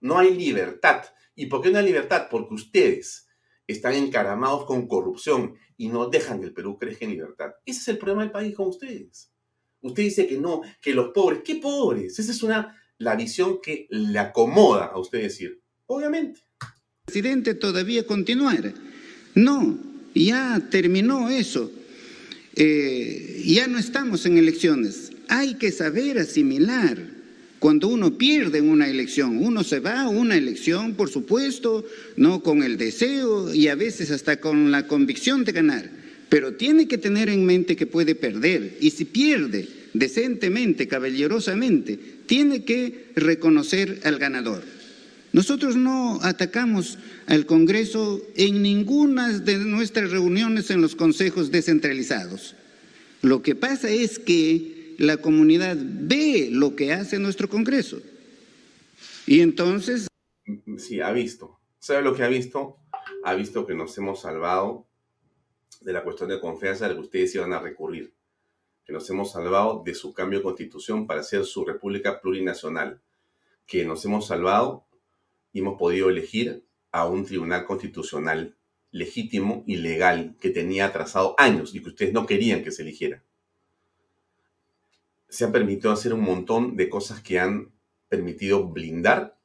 No hay libertad. ¿Y por qué no hay libertad? Porque ustedes están encaramados con corrupción y no dejan que el Perú crezca en libertad. Ese es el problema del país con ustedes. Usted dice que no, que los pobres, ¿qué pobres? Esa es una, la visión que le acomoda a usted decir. Obviamente. Presidente, todavía continuar. No, ya terminó eso. Eh, ya no estamos en elecciones. Hay que saber asimilar cuando uno pierde una elección. Uno se va a una elección, por supuesto, no con el deseo y a veces hasta con la convicción de ganar. Pero tiene que tener en mente que puede perder. Y si pierde decentemente, caballerosamente, tiene que reconocer al ganador. Nosotros no atacamos al Congreso en ninguna de nuestras reuniones en los consejos descentralizados. Lo que pasa es que la comunidad ve lo que hace nuestro Congreso. Y entonces... Sí, ha visto. ¿Sabe lo que ha visto? Ha visto que nos hemos salvado de la cuestión de confianza a la que ustedes iban a recurrir. Que nos hemos salvado de su cambio de constitución para ser su república plurinacional. Que nos hemos salvado y hemos podido elegir a un tribunal constitucional legítimo y legal que tenía atrasado años y que ustedes no querían que se eligiera. Se ha permitido hacer un montón de cosas que han permitido blindar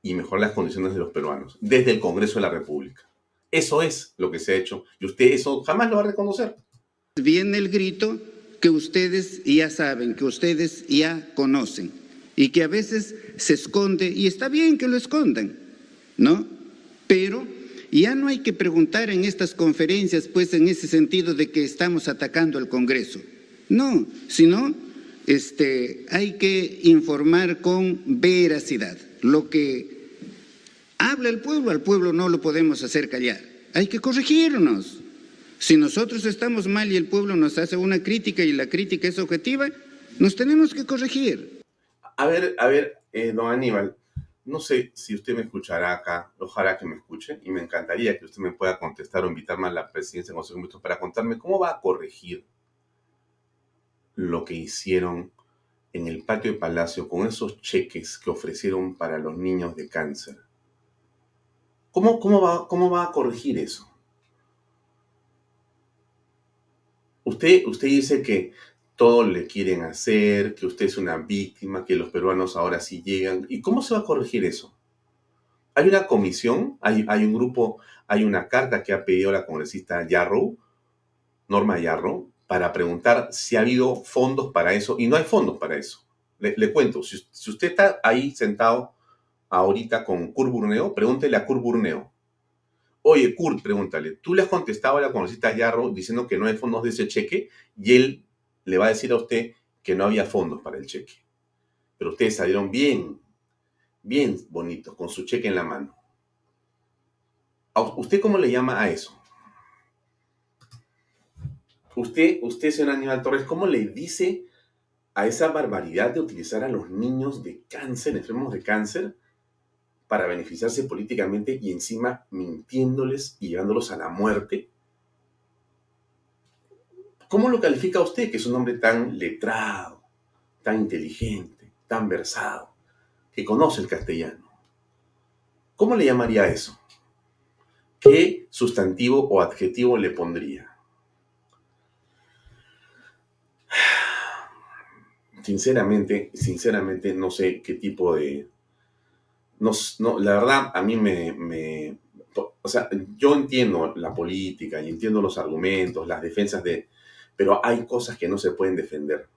y mejorar las condiciones de los peruanos desde el Congreso de la República. Eso es lo que se ha hecho y usted eso jamás lo va a reconocer. Viene el grito que ustedes ya saben, que ustedes ya conocen y que a veces se esconde y está bien que lo escondan, ¿no? Pero ya no hay que preguntar en estas conferencias, pues en ese sentido de que estamos atacando al Congreso. No, sino este, hay que informar con veracidad. Lo que habla el pueblo, al pueblo no lo podemos hacer callar. Hay que corregirnos. Si nosotros estamos mal y el pueblo nos hace una crítica y la crítica es objetiva, nos tenemos que corregir. A ver, a ver, eh, don Aníbal, no sé si usted me escuchará acá, ojalá que me escuche, y me encantaría que usted me pueda contestar o invitarme a la presidencia de Consejo de Ministros para contarme cómo va a corregir lo que hicieron en el patio de Palacio con esos cheques que ofrecieron para los niños de cáncer. ¿Cómo, cómo, va, cómo va a corregir eso? Usted, usted dice que todo le quieren hacer, que usted es una víctima, que los peruanos ahora sí llegan. ¿Y cómo se va a corregir eso? Hay una comisión, hay, hay un grupo, hay una carta que ha pedido la congresista Yarrow, Norma Yarrow, para preguntar si ha habido fondos para eso, y no hay fondos para eso. Le, cuento, si, si, usted está ahí sentado ahorita con Kurt Burneo, pregúntele a Kurt Burneo. Oye, Kurt, pregúntale, tú le has contestado a la congresista Yarrow diciendo que no hay fondos de ese cheque, y él le va a decir a usted que no había fondos para el cheque. Pero ustedes salieron bien, bien bonitos, con su cheque en la mano. ¿Usted cómo le llama a eso? Usted, usted, señor Aníbal Torres, ¿cómo le dice a esa barbaridad de utilizar a los niños de cáncer, enfermos de cáncer, para beneficiarse políticamente y encima mintiéndoles y llevándolos a la muerte? ¿Cómo lo califica usted, que es un hombre tan letrado, tan inteligente, tan versado, que conoce el castellano? ¿Cómo le llamaría eso? ¿Qué sustantivo o adjetivo le pondría? [sighs] Sinceramente, sinceramente no sé qué tipo de... No, la verdad, a mí me. O sea, yo entiendo la política y entiendo los argumentos, las defensas de, pero hay cosas que no se pueden defender.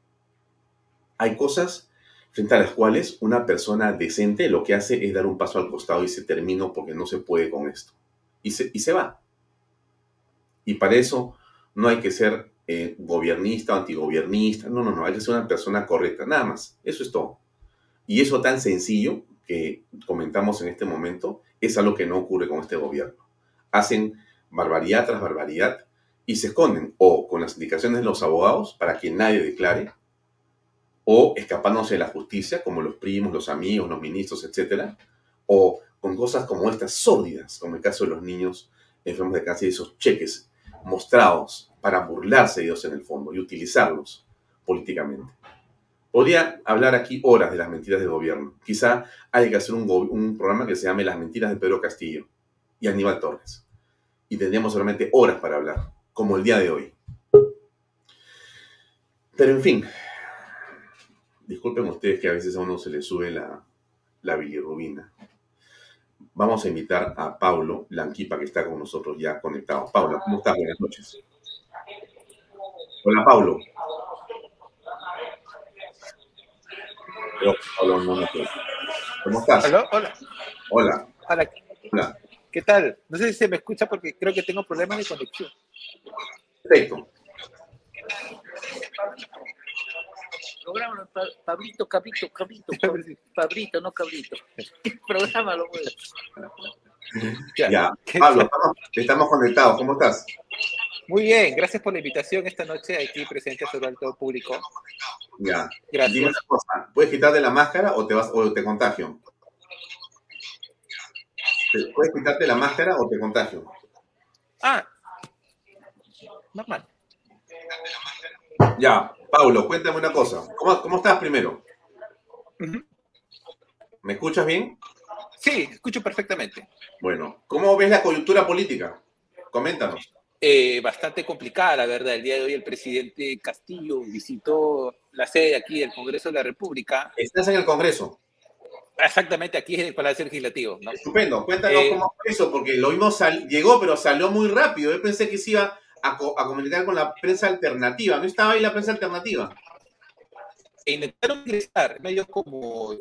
Hay cosas frente a las cuales una persona decente lo que hace es dar un paso al costado y se termina porque no se puede con esto. Y se, y se va. Y para eso no hay que ser eh, gobernista o antigobiernista. No, no, no, hay que ser una persona correcta, nada más. Eso es todo. Y eso tan sencillo que comentamos en este momento es algo que no ocurre con este gobierno. Hacen barbaridad tras barbaridad y se esconden o con las indicaciones de los abogados para que nadie declare o escapándose de la justicia como los primos, los amigos, los ministros, etcétera, o con cosas como estas sórdidas, como el caso de los niños enfermos de cáncer y esos cheques mostrados para burlarse de Dios en el fondo y utilizarlos políticamente. Podría hablar aquí horas de las mentiras del gobierno. Quizá hay que hacer un, programa que se llame Las mentiras de Pedro Castillo y Aníbal Torres. Y tendríamos solamente horas para hablar, como el día de hoy. Pero en fin, disculpen ustedes que a veces a uno se le sube la, la bilirrubina. Vamos a invitar a Paulo Lanquipa, que está con nosotros ya conectado. Paulo, ¿cómo estás? Buenas noches. Hola, Paulo. ¿Cómo estás? Hola. Hola. Hola. Hola. ¿Qué tal? No sé si se me escucha porque creo que tengo problemas de conexión. Perfecto. Programa, Pablito, Cabrito, Cabrito, [laughs] Pablito, no Cabrito. [laughs] [laughs] Prográmalo, pues. Ya, ya. Pablo, estamos, estamos conectados. ¿Cómo estás? Muy bien, gracias por la invitación esta noche aquí presente sobre el todo público. Ya. Gracias. Dime una cosa, ¿puedes quitarte la máscara o te vas o te contagio? ¿Puedes quitarte la máscara o te contagio? Ah, normal. Ya, Paulo, cuéntame una cosa. ¿Cómo, cómo estás primero? ¿Me escuchas bien? Sí, escucho perfectamente. Bueno, ¿cómo ves la coyuntura política? Coméntanos. Eh, bastante complicada, la verdad. El día de hoy el presidente Castillo visitó la sede aquí del Congreso de la República. ¿Estás en el Congreso? Exactamente, aquí en el Palacio Legislativo. ¿no? Estupendo. Cuéntanos eh, cómo fue eso, porque lo vimos, llegó, pero salió muy rápido. Yo pensé que se iba a, comunicar con la prensa alternativa. ¿No estaba ahí la prensa alternativa? E intentaron ingresar, medio como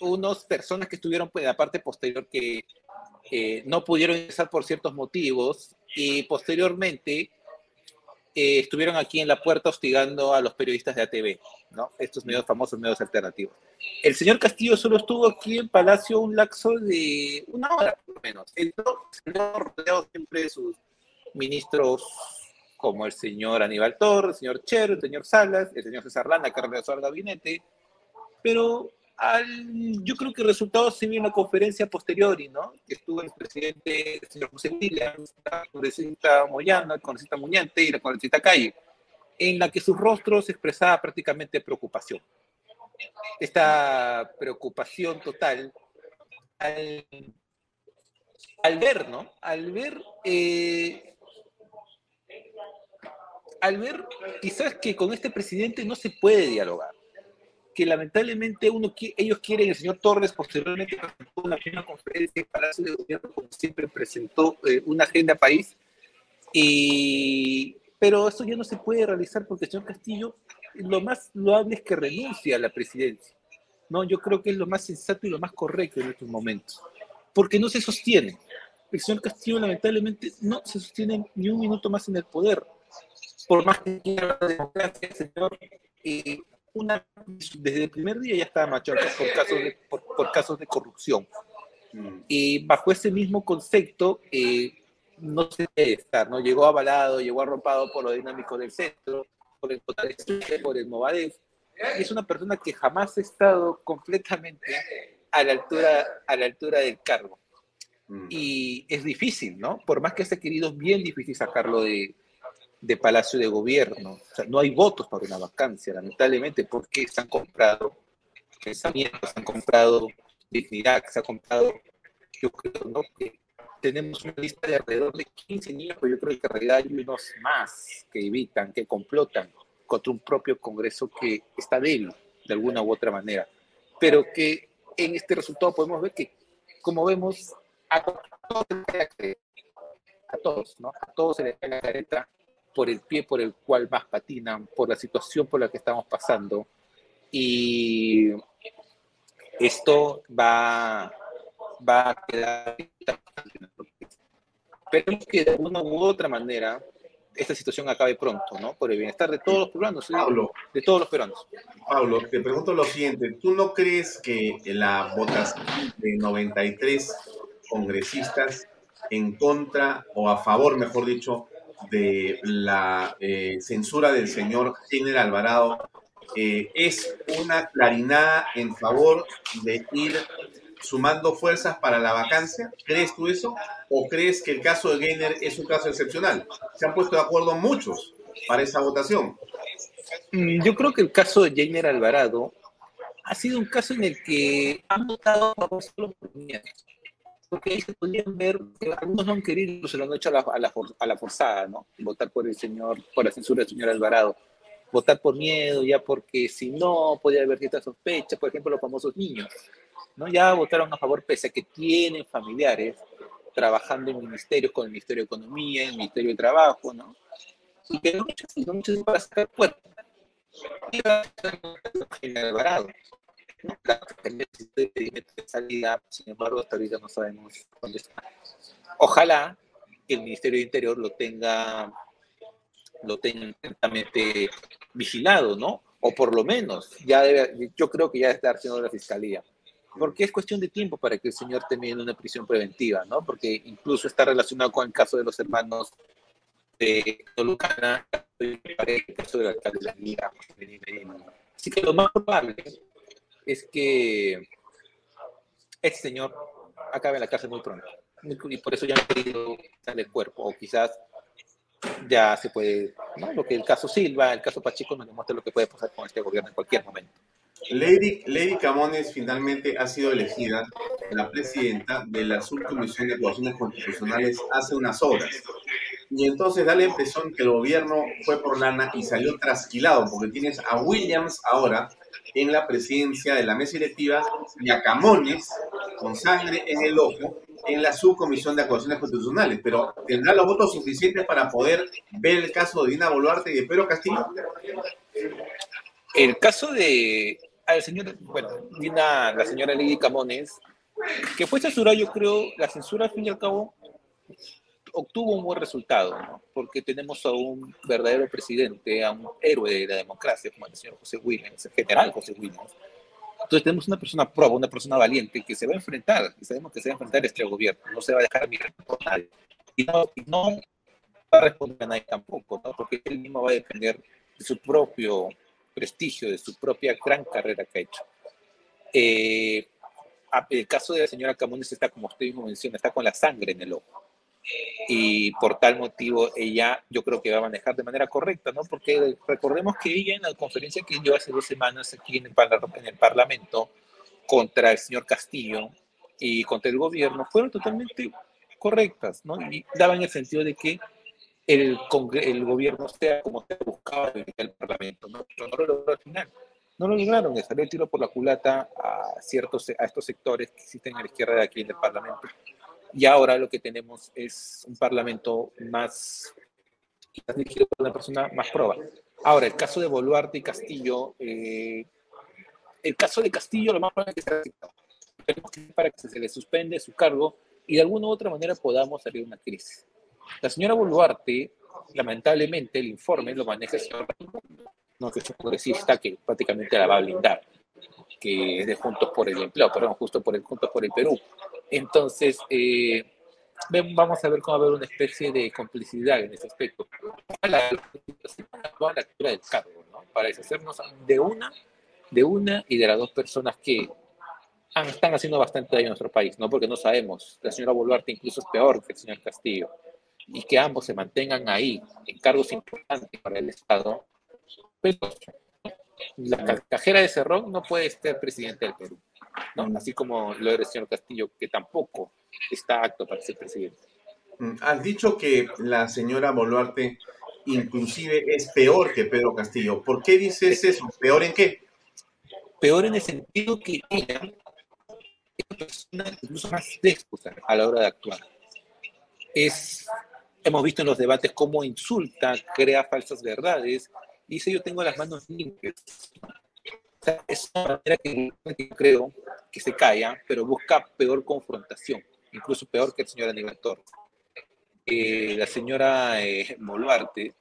unas personas que estuvieron pues, en la parte posterior que no pudieron ingresar por ciertos motivos y posteriormente eh, estuvieron aquí en la puerta hostigando a los periodistas de ATV, ¿no? Estos medios famosos, medios alternativos. El señor Castillo solo estuvo aquí en Palacio un laxo de una hora, por lo menos. Entró, rodeado siempre de sus ministros como el señor Aníbal Torres, el señor Cher, el señor Salas, el señor César Landa, que regresó al gabinete, pero yo creo que el resultado se vio en la conferencia posterior, ¿no? Que estuvo el presidente, el señor José Williams, la congresista Moyana, el congresista Muñante y la congresista Calle, en la que sus rostros expresaba prácticamente preocupación. Esta preocupación total al, ver, ¿no? Al ver, eh, al ver quizás que con este presidente no se puede dialogar que lamentablemente uno, ellos quieren, el señor Torres posteriormente presentó una, una conferencia en Palacio de Gobierno, como siempre presentó eh, una agenda país, y, pero eso ya no se puede realizar porque el señor Castillo lo más loable es que renuncie a la presidencia. No, yo creo que es lo más sensato y lo más correcto en estos momentos, porque no se sostiene. El señor Castillo lamentablemente no se sostiene ni un minuto más en el poder. Por más que quiera la democracia, el señor eh, una, desde el primer día ya estaba machado por [laughs] casos de, por, casos de corrupción. Y bajo ese mismo concepto, eh, no se debe estar, ¿no? Llegó avalado, llegó arropado por lo dinámico del centro, por el por el Movadef. Es una persona que jamás ha estado completamente a la altura, a la altura del cargo. Mm. Y es difícil, ¿no? Por más que se ha querido, es bien difícil sacarlo de, de Palacio de Gobierno. O sea, no hay votos para una vacancia, lamentablemente, porque se han comprado pensamientos, se han comprado dignidad, se ha comprado, yo creo, ¿no? Que tenemos una lista de alrededor de 15 niños, pero yo creo que en realidad hay unos más que evitan, que complotan contra un propio Congreso que está débil de alguna u otra manera. Pero que en este resultado podemos ver que, como vemos, a todos, a todos, ¿no? A todos se les cae la careta por el pie por el cual más patinan, por la situación por la que estamos pasando. Y esto va, va a quedar. Esperemos que de una u otra manera esta situación acabe pronto, ¿no? Por el bienestar de todos los peruanos. Pablo. de todos los peruanos. Pablo, te pregunto lo siguiente, ¿tú no crees que la votación de 93 congresistas en contra o a favor, mejor dicho, de la eh, censura del señor General Alvarado eh, es una clarinada en favor de ir sumando fuerzas para la vacancia? ¿Crees tú eso? ¿O crees que el caso de Gainer es un caso excepcional? Se han puesto de acuerdo muchos para esa votación. Mm, Yo creo que el caso de Jainer Alvarado ha sido un caso en el que han votado a solo por miedo. Porque ahí se podían ver que algunos no han querido, se lo han hecho a la, a la for- a la forzada, ¿no? Votar por el señor, por la censura del señor Alvarado. Votar por miedo, ya porque si no, podía haber cierta sospecha, por ejemplo, los famosos niños. ¿no? Ya votaron a favor pese a que tienen familiares trabajando en ministerios con el Ministerio de Economía, el Ministerio de Trabajo, ¿no? Y que no muchos, no muchos para sacar cuerpo. De salida, sin embargo, hasta ahorita no sabemos dónde está. Ojalá que el Ministerio de Interior lo tenga, lo tenga intensamente vigilado, ¿no? O por lo menos, ya debe, yo creo que ya está haciendo la Fiscalía porque es cuestión de tiempo para que el señor termine una prisión preventiva, ¿no? Porque incluso está relacionado con el caso de los hermanos de Tolucana, el caso del alcalde de la Liga. Así que lo más probable es que este señor acabe en la cárcel muy pronto. Y por eso ya no ha querido quitarle el cuerpo, o quizás ya se puede, ¿no? Lo que el caso Silva, el caso Pacheco nos demuestra lo que puede pasar con este gobierno en cualquier momento. Lady, Lady Camones finalmente ha sido elegida la presidenta de la Subcomisión de Acusaciones Constitucionales hace unas horas. Y entonces da la impresión que el gobierno fue por lana y salió trasquilado, porque tienes a Williams ahora en la presidencia de la mesa directiva y a Camones con sangre en el ojo en la Subcomisión de Acusaciones Constitucionales. Pero ¿tendrá los votos suficientes para poder ver el caso de Dina Boluarte y de Pedro Castillo? El caso de al señor, bueno, Dina, la señora Lady Camones, que fue censurada, yo creo, la censura al fin y al cabo obtuvo un buen resultado, ¿no? porque tenemos a un verdadero presidente, a un héroe de la democracia, como el señor José Williams, el general José Williams. Entonces tenemos una persona proba, una persona valiente que se va a enfrentar, y sabemos que se va a enfrentar a este gobierno, no se va a dejar mirar por nadie. Y no, y no va a responder a nadie tampoco, ¿no? porque él mismo va a depender de su propio prestigio, de su propia gran carrera que ha hecho. Eh, el caso de la señora Camones está, como usted mismo menciona, está con la sangre en el ojo. Y por tal motivo ella yo creo que va a manejar de manera correcta, ¿no? Porque recordemos que ella en la conferencia que dio hace dos semanas aquí en el, en el Parlamento contra el señor Castillo y contra el gobierno fueron totalmente correctas, ¿no? Y daban el sentido de que el, el gobierno sea como se buscaba en el Parlamento, ¿no? Pero no lo logró al final. No lo lograron, le salió el tiro por la culata a, ciertos, a estos sectores que existen a la izquierda de aquí en el Parlamento. Y ahora lo que tenemos es un Parlamento más dirigido por una persona más proba. Ahora, el caso de Boluarte y Castillo, eh, el caso de Castillo lo más probable es que para que se le suspende su cargo y de alguna u otra manera podamos salir de una crisis. La señora Boluarte, lamentablemente, el informe lo maneja el señor no que es un progresista que prácticamente la va a blindar, que es de Juntos por el Empleo, perdón, justo por el Juntos por el Perú. Entonces, eh, vamos a ver cómo va a haber una especie de complicidad en ese aspecto. La, la, del cargo, ¿no? Para deshacernos de una, de una y de las dos personas que han, están haciendo bastante daño a nuestro país, ¿no? Porque no sabemos, la señora Boluarte incluso es peor que el señor Castillo, y que ambos se mantengan ahí en cargos importantes para el Estado, pero la cajera de Cerrón no puede ser presidente del Perú, ¿no? Así como lo era el señor Castillo, que tampoco está apto para ser presidente. Has dicho que la señora Boluarte inclusive es peor que Pedro Castillo. ¿Por qué dices eso? ¿Peor en qué? Peor en el sentido que ella es una persona incluso más déspota a la hora de actuar. Es, hemos visto en los debates cómo insulta, crea falsas verdades, y dice yo tengo las manos limpias. Es una manera que, que creo que se calla, pero busca peor confrontación, incluso peor que el señor Aníbal Torres. eh, la señora eh, Boluarte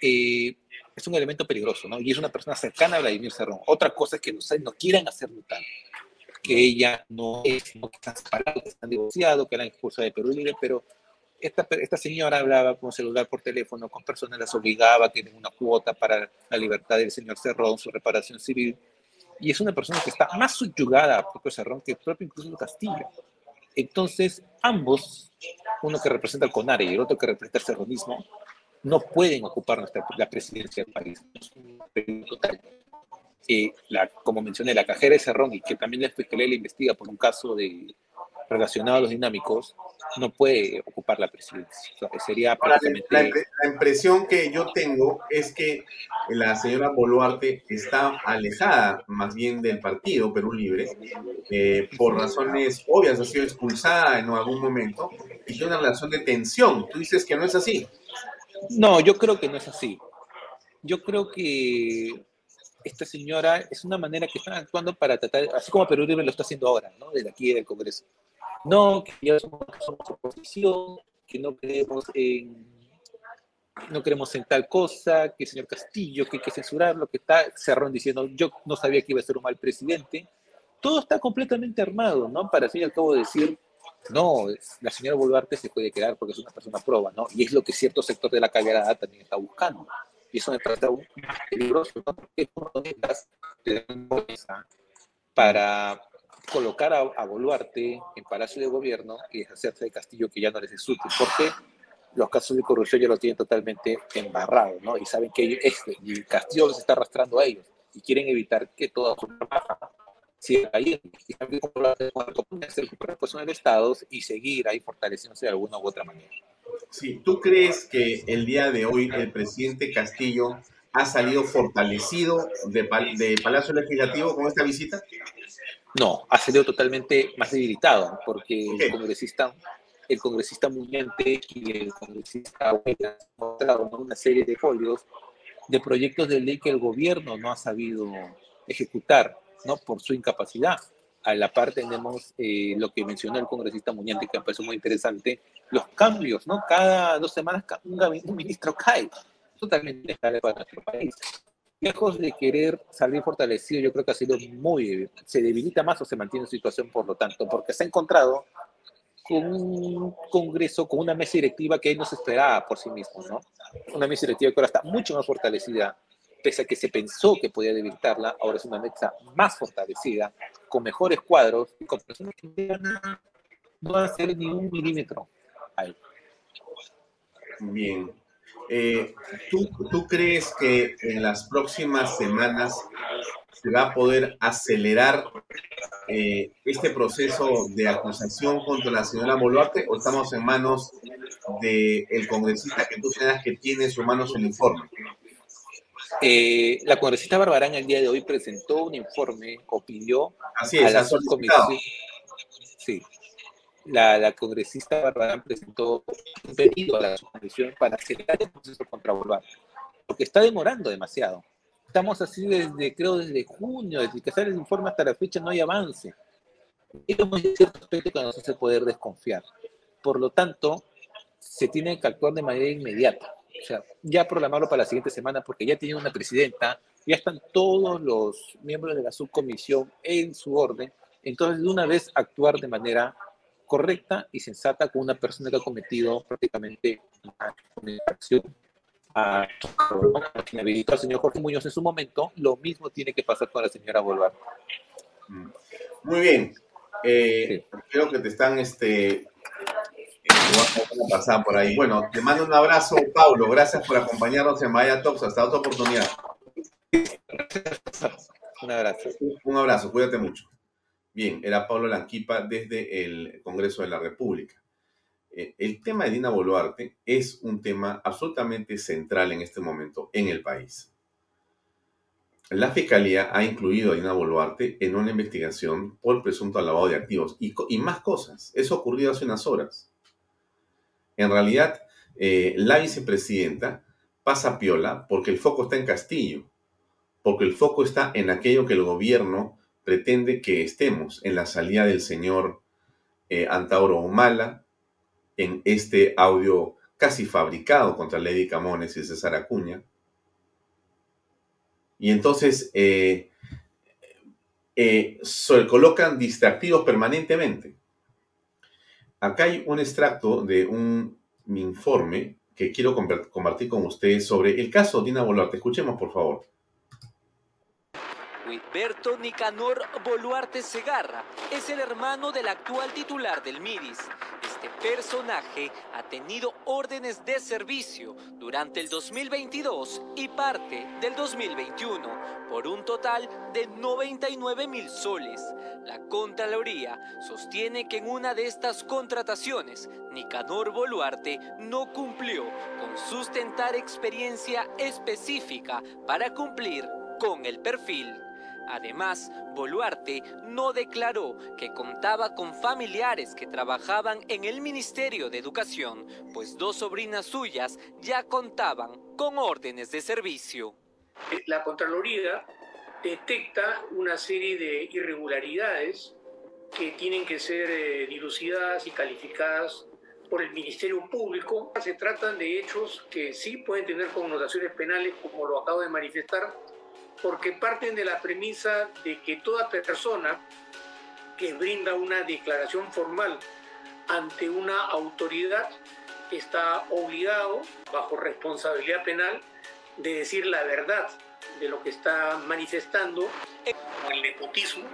eh, es un elemento peligroso, ¿no? Y es una persona cercana a Vladimir Cerrón. Otra cosa es que no, no quieran hacer notar que ella no es, no que están separados, que están divorciados, que la expulsa de Perú Libre, pero esta, esta señora hablaba con celular por teléfono con personas, las obligaba den una cuota para la libertad del señor Cerrón, su reparación civil, y es una persona que está más subyugada a propio Cerrón que el propio incluso Castillo. Entonces, ambos, uno que representa el CONARE y el otro que representa el cerronismo, no pueden ocupar nuestra, la presidencia del país. Es un total. Eh, la, como mencioné, la cajera de Cerrón y que también la Fiscalía le investiga por un caso de relacionado a los dinámicos, no puede ocupar la presidencia. sería prácticamente... la, la, impresión que yo tengo es que la señora Boluarte está alejada más bien del partido Perú Libre, eh, por razones obvias, ha sido expulsada en algún momento y tiene una relación de tensión. Tú dices que no es así. No, yo creo que no es así. Yo creo que esta señora es una manera que están actuando para tratar, así como Perú Libre lo está haciendo ahora, ¿no? Desde aquí del Congreso no, que ya somos, oposición, que no creemos en no queremos en tal cosa, que el señor Castillo, que hay que censurar lo que está Cerrón diciendo, yo no sabía que iba a ser un mal presidente. Todo está completamente armado, ¿no? Para al fin y al cabo decir, no, la señora Boluarte se puede quedar porque es una persona proba, ¿no? Y es lo que cierto sector de la calidad también está buscando. Y eso me parece peligroso, ¿no? Porque para colocar a, Boluarte en Palacio de Gobierno y deshacerse de Castillo que ya no les es útil, porque los casos de corrupción ya lo tienen totalmente embarrado, ¿no? Y saben que este, y Castillo los está arrastrando a ellos y quieren evitar que toda su siga ahí y también hacer en el Estado y seguir ahí fortaleciéndose de alguna u otra manera. Sí, ¿tú crees que el día de hoy el presidente Castillo ha salido fortalecido de, de Palacio Legislativo con esta visita? No, ha salido totalmente más debilitado, porque el congresista, el congresista Muñante y el congresista Huelga han mostrado una serie de folios de proyectos de ley que el gobierno no ha sabido ejecutar, ¿no? Por su incapacidad. A la par tenemos eh, lo que mencionó el congresista Muñante, que me pareció muy interesante, los cambios, ¿no? Cada dos semanas un, un ministro cae. Totalmente para nuestro país lejos de querer salir fortalecido, yo creo que ha sido muy, se debilita más o se mantiene en situación, por lo tanto, porque se ha encontrado con un Congreso, con una mesa directiva que no se esperaba por sí mismo, ¿no? Una mesa directiva que ahora está mucho más fortalecida, pese a que se pensó que podía debilitarla, ahora es una mesa más fortalecida, con mejores cuadros con personas que no van a hacer ni un milímetro ahí. Bien, eh, ¿tú, ¿tú, crees que en las próximas semanas se va a poder acelerar eh, este proceso de acusación contra la señora Boluarte o estamos en manos del congresista que tú señalas que tiene en sus manos el informe? Eh, la congresista Barbarán el día de hoy presentó un informe o pidió Así es, a la subcomisión. Sí, la, la congresista Barbarán presentó un pedido a la comisión para acelerar el proceso contra Boluarte, porque está demorando demasiado. Estamos así desde, creo, desde junio, desde que sale el informe hasta la fecha no hay avance. Y hay cierto aspecto que nos hace poder desconfiar. Por lo tanto, se tiene que actuar de manera inmediata. O sea, ya programarlo para la siguiente semana porque ya tiene una presidenta, ya están todos los miembros de la subcomisión en su orden. Entonces, de una vez actuar de manera correcta y sensata con una persona que ha cometido prácticamente una infracción a quien habilitó al señor Jorge Muñoz en su momento, lo mismo tiene que pasar con la señora Boluarte. Mm. Muy bien. Eh, Creo que te están este, pasar por ahí. Bueno, te mando un abrazo, Paulo. Gracias por acompañarnos en Maya Talks. Hasta otra oportunidad. Un abrazo. Un abrazo, cuídate mucho. Bien, era Pablo Lanquipa desde el Congreso de la República. Eh, el tema de Dina Boluarte es un tema absolutamente central en este momento en el país. La Fiscalía ha incluido a Dina Boluarte en una investigación por presunto lavado de activos y, más cosas. Eso ocurrió hace unas horas. En realidad, eh, la vicepresidenta pasa piola porque el foco está en Castillo, porque el foco está en aquello que el gobierno pretende que estemos en la salida del señor eh, Antauro Humala, en este audio casi fabricado contra Lady Camones y César Acuña. Y entonces eh, eh, se colocan distractivos permanentemente. Acá hay un extracto de un informe que quiero compartir con ustedes sobre el caso Dina Boluarte. Escuchemos, por favor. Huitberto Nicanor Boluarte Segarra es el hermano del actual titular del MIDIS. Este personaje ha tenido órdenes de servicio durante el 2022 y parte del 2021 por un total de 99 mil soles. La Contraloría sostiene que en una de estas contrataciones, Nicanor Boluarte no cumplió con sustentar experiencia específica para cumplir con el perfil. Además, Boluarte no declaró que contaba con familiares que trabajaban en el Ministerio de Educación, pues dos sobrinas suyas ya contaban con órdenes de servicio. La Contraloría detecta una serie de irregularidades que tienen que ser eh, dilucidadas y calificadas por el Ministerio Público. Se tratan de hechos que sí pueden tener connotaciones penales, como lo acabo de manifestar, porque parten de la premisa de que toda persona que brinda una declaración formal ante una autoridad está obligado, bajo responsabilidad penal, de decir la verdad de lo que está manifestando, el nepotismo,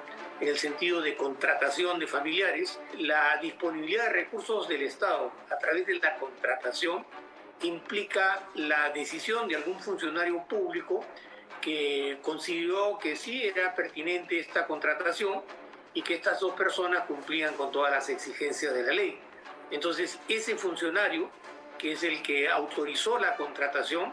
en el sentido de contratación de familiares, la disponibilidad de recursos del Estado a través de la contratación implica la decisión de algún funcionario público que consideró que sí era pertinente esta contratación y que estas dos personas cumplían con todas las exigencias de la ley. Entonces, ese funcionario, que es el que autorizó la contratación,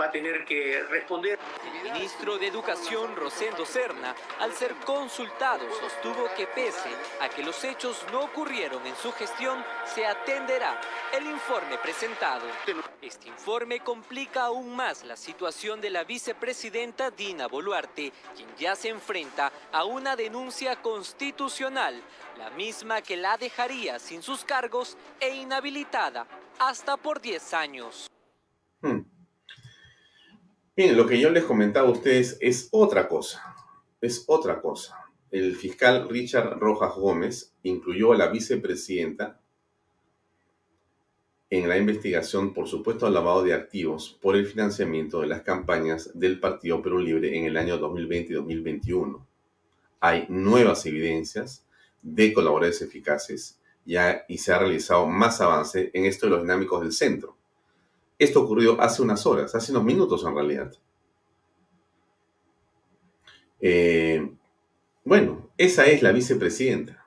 va a tener que responder. El ministro de Educación, Rosendo Serna, al ser consultado, sostuvo que pese a que los hechos no ocurrieron en su gestión, se atenderá el informe presentado. Este informe complica aún más la situación de la vicepresidenta Dina Boluarte, quien ya se enfrenta a una denuncia constitucional, la misma que la dejaría sin sus cargos e inhabilitada hasta por 10 años. Hmm. Bien, lo que yo les comentaba a ustedes es otra cosa. Es otra cosa. El fiscal Richard Rojas Gómez incluyó a la vicepresidenta en la investigación por supuesto lavado de activos por el financiamiento de las campañas del Partido Perú Libre en el año 2020 y 2021. Hay nuevas evidencias de colaboradores eficaces ya, y se ha realizado más avance en esto de los dinámicos del centro. Esto ocurrió hace unas horas, hace unos minutos en realidad. Eh, bueno, esa es la vicepresidenta.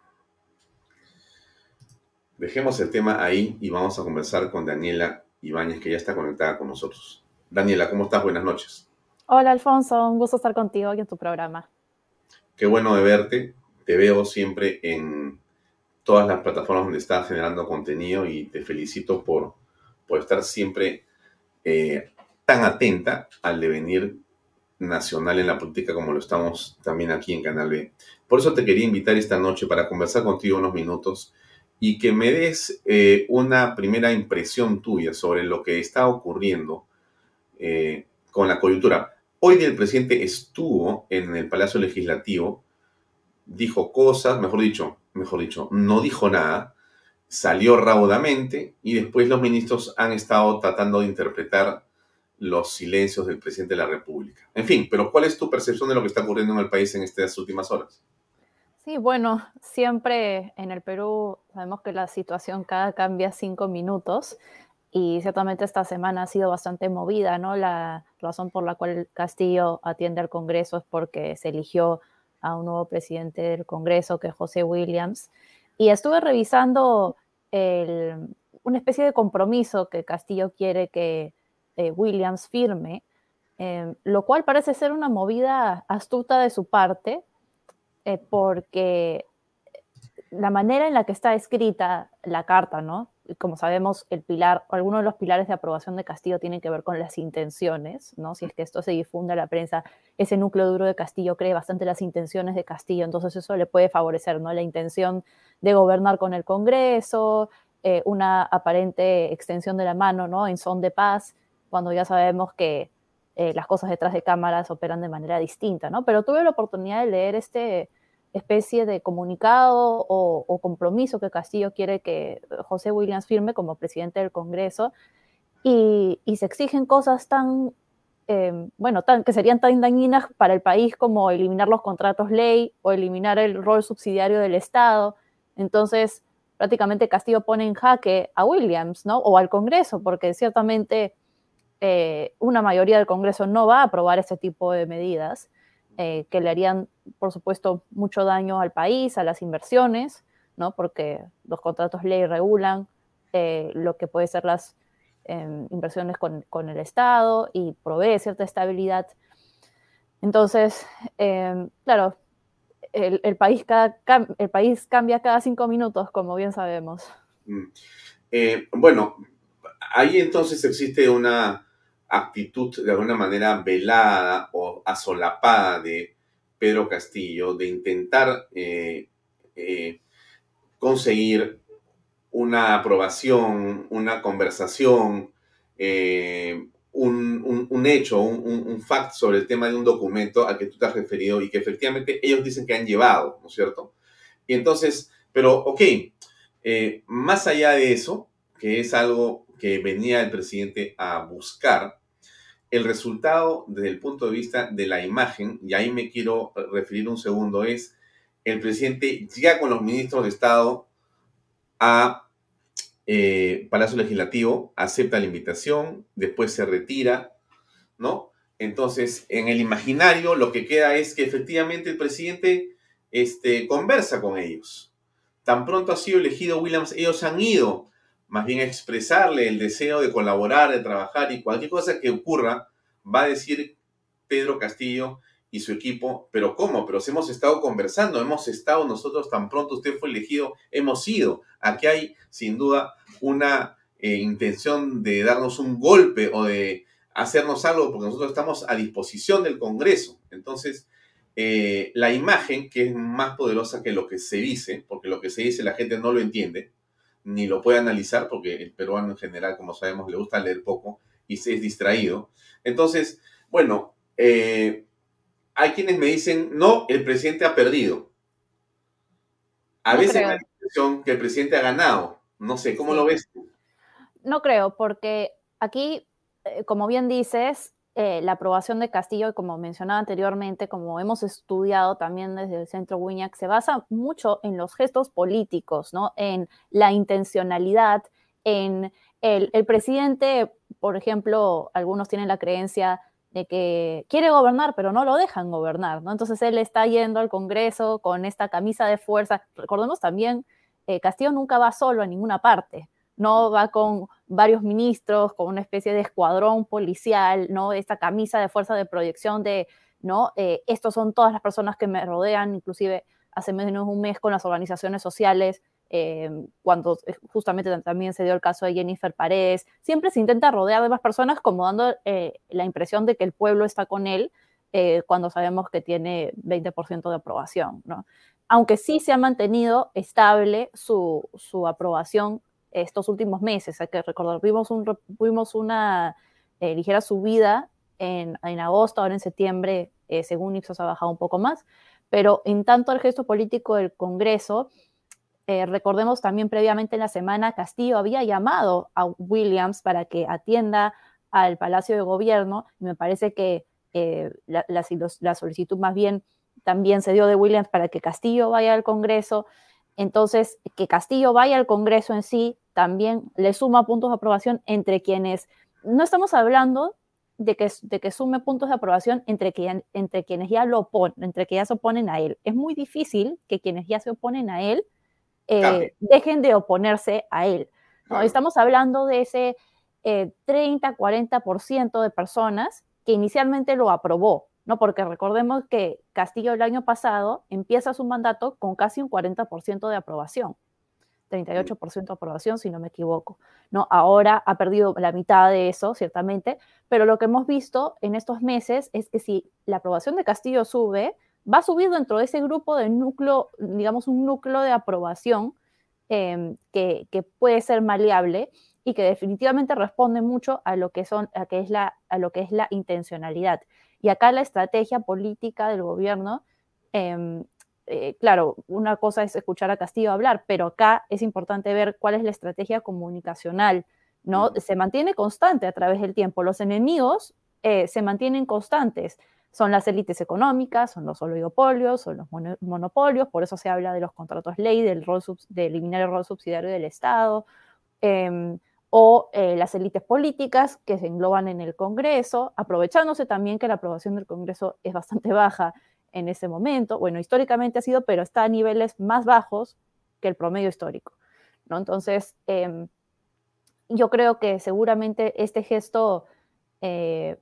Dejemos el tema ahí y vamos a conversar con Daniela Ibáñez, que ya está conectada con nosotros. Daniela, ¿cómo estás? Buenas noches. Hola, Alfonso. Un gusto estar contigo aquí en tu programa. Qué bueno de verte. Te veo siempre en todas las plataformas donde estás generando contenido y te felicito por por estar siempre eh, tan atenta al devenir nacional en la política como lo estamos también aquí en Canal B. Por eso te quería invitar esta noche para conversar contigo unos minutos y que me des eh, una primera impresión tuya sobre lo que está ocurriendo eh, con la coyuntura. Hoy el presidente estuvo en el Palacio Legislativo, dijo cosas, mejor dicho, mejor dicho, no dijo nada, salió raudamente y después los ministros han estado tratando de interpretar los silencios del presidente de la República. En fin, pero ¿cuál es tu percepción de lo que está ocurriendo en el país en estas últimas horas? Sí, bueno, siempre en el Perú sabemos que la situación cada cambia cinco minutos y ciertamente esta semana ha sido bastante movida, ¿no? La razón por la cual Castillo atiende al Congreso es porque se eligió a un nuevo presidente del Congreso, que es José Williams. Y estuve revisando una especie de compromiso que Castillo quiere que eh, Williams firme, em, lo cual parece ser una movida astuta de su parte, eh, porque la manera en la que está escrita la carta, ¿no? Como sabemos, el pilar, algunos de los pilares de aprobación de Castillo tienen que ver con las intenciones, ¿no? Si es que esto se difunde a la prensa, ese núcleo duro de Castillo cree bastante las intenciones de Castillo, entonces eso le puede favorecer, ¿no? La intención de gobernar con el Congreso, eh, una aparente extensión de la mano, ¿no? En son de paz, cuando ya sabemos que eh, las cosas detrás de cámaras operan de manera distinta, ¿no? Pero tuve la oportunidad de leer este especie de comunicado o, compromiso que Castillo quiere que José Williams firme como presidente del Congreso y, se exigen cosas tan, em, bueno, tan, que serían tan dañinas para el país como eliminar los contratos ley o eliminar el rol subsidiario del Estado. Entonces, prácticamente Castillo pone en jaque a Williams, ¿no? O al Congreso, porque ciertamente eh, una mayoría del Congreso no va a aprobar ese tipo de medidas eh, que le harían, por supuesto, mucho daño al país, a las inversiones, ¿no? Porque los contratos ley regulan eh, lo que puede ser las em, inversiones con, con, el Estado y provee cierta estabilidad. Entonces, em, claro, el, país el país cambia cada cinco minutos, como bien sabemos. Mm. Eh, bueno, ahí entonces existe una actitud de alguna manera velada o asolapada de Pedro Castillo de intentar eh, eh, conseguir una aprobación, una conversación, un, hecho, un, un, fact sobre el tema de un documento al que tú te has referido y que efectivamente ellos dicen que han llevado, ¿no es cierto? Y entonces, pero ok, eh, más allá de eso, que es algo que venía el presidente a buscar, el resultado desde el punto de vista de la imagen, y ahí me quiero referir un segundo, es el presidente llega con los ministros de Estado a eh, Palacio Legislativo acepta la invitación, después se retira, ¿no? Entonces, en el imaginario lo que queda es que efectivamente el presidente este, conversa con ellos. Tan pronto ha sido elegido Williams, ellos han ido más bien a expresarle el deseo de colaborar, de trabajar y cualquier cosa que ocurra, va a decir Pedro Castillo y su equipo, pero ¿cómo? Pero hemos estado conversando, hemos estado nosotros tan pronto usted fue elegido, hemos ido. Aquí hay sin duda una eh, intención de darnos un golpe o de hacernos algo porque nosotros estamos a disposición del Congreso. Entonces, eh, la imagen, que es más poderosa que lo que se dice, porque lo que se dice la gente no lo entiende, ni lo puede analizar, porque el peruano en general, como sabemos, le gusta leer poco y se es distraído. Entonces, bueno, eh, hay quienes me dicen, no, el presidente ha perdido. A veces hay la impresión que el presidente ha ganado. No sé, ¿cómo lo ves No creo, porque aquí, eh, como bien dices, eh, la aprobación de Castillo, como mencionaba anteriormente, como hemos estudiado también desde el Centro Wiñac, se basa mucho en los gestos políticos, ¿no? En la intencionalidad, en el, el presidente, por ejemplo, algunos tienen la creencia de que quiere gobernar, pero no lo dejan gobernar, ¿no? Entonces él está yendo al Congreso con esta camisa de fuerza. Recordemos también, eh, Castillo nunca va solo a ninguna parte, no va con varios ministros, con una especie de escuadrón policial, ¿no? Esta camisa de fuerza de proyección de, ¿no? Eh, estos son todas las personas que me rodean, inclusive hace menos de un mes con las organizaciones sociales eh, cuando justamente también se dio el caso de Jennifer Paredes, siempre se intenta rodear de más personas como dando eh, la impresión de que el pueblo está con él eh, cuando sabemos que tiene 20% de aprobación, ¿no? Aunque sí se ha mantenido estable su, su aprobación estos últimos meses, hay que recordar, vimos, un, vimos una ligera subida en, en, agosto, ahora en septiembre, según Ipsos ha bajado un poco más, pero en tanto el gesto político del Congreso, eh, recordemos también previamente en la semana, Castillo había llamado a Williams para que atienda al Palacio de Gobierno y me parece que eh, la, solicitud más bien también se dio de Williams para que Castillo vaya al Congreso. Entonces, que Castillo vaya al Congreso en sí también le suma puntos de aprobación entre quienes, no estamos hablando de que, de que sume puntos de aprobación entre, entre quienes ya lo oponen, entre que ya se oponen a él. Es muy difícil que quienes ya se oponen a él eh, dejen de oponerse a él. ¿no? Estamos hablando de ese 30-40% eh, de personas que inicialmente lo aprobó, ¿no? porque recordemos que Castillo el año pasado empieza su mandato con casi un 40% de aprobación. 38% de aprobación, si no me equivoco. ¿no? Ahora ha perdido la mitad de eso, ciertamente, pero lo que hemos visto en estos meses es que si la aprobación de Castillo sube, va a subir dentro de ese grupo de núcleo, digamos, un núcleo de aprobación em, que, que, puede ser maleable y que definitivamente responde mucho a lo que, son, a, que es la, a lo que es la intencionalidad. Y acá la estrategia política del gobierno, eh, eh, claro, una cosa es escuchar a Castillo hablar, pero acá es importante ver cuál es la estrategia comunicacional, ¿no? Se mantiene constante a través del tiempo. Los enemigos eh, se mantienen constantes. Son las élites económicas, son los oligopolios, son los monopolios, por eso se habla de los contratos ley, del rol de eliminar el rol subsidiario del Estado. Eh, o eh, las élites políticas que se engloban en el Congreso, aprovechándose también que la aprobación del Congreso es bastante [laughs] baja en ese momento. Bueno, históricamente ha sido, pero está a niveles más bajos que el promedio histórico. ¿no? Entonces, eh, yo creo que seguramente este gesto, eh,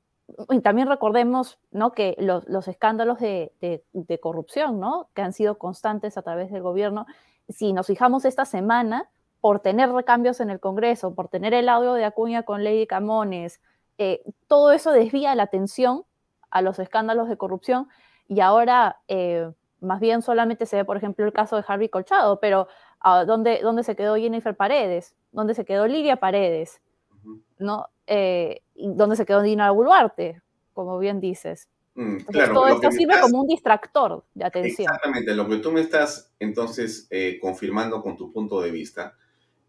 y también recordemos que los, los escándalos de, corrupción ¿no? que han sido constantes a través del gobierno, si nos fijamos esta semana, por tener recambios en el Congreso, por tener el audio de Acuña con Lady Camones, eh, todo eso desvía la atención a los escándalos de corrupción y ahora eh, más bien solamente se ve, por ejemplo, el caso de Harvey Colchado, pero uh, ¿dónde, ¿dónde, se quedó Jennifer Paredes? ¿Dónde se quedó Lidia Paredes? ¿No? Eh, ¿Dónde se quedó Dina Boluarte? Como bien dices. Mm, claro, todo esto sirve estás... como un distractor de atención. Exactamente, lo que tú me estás entonces eh, confirmando con tu punto de vista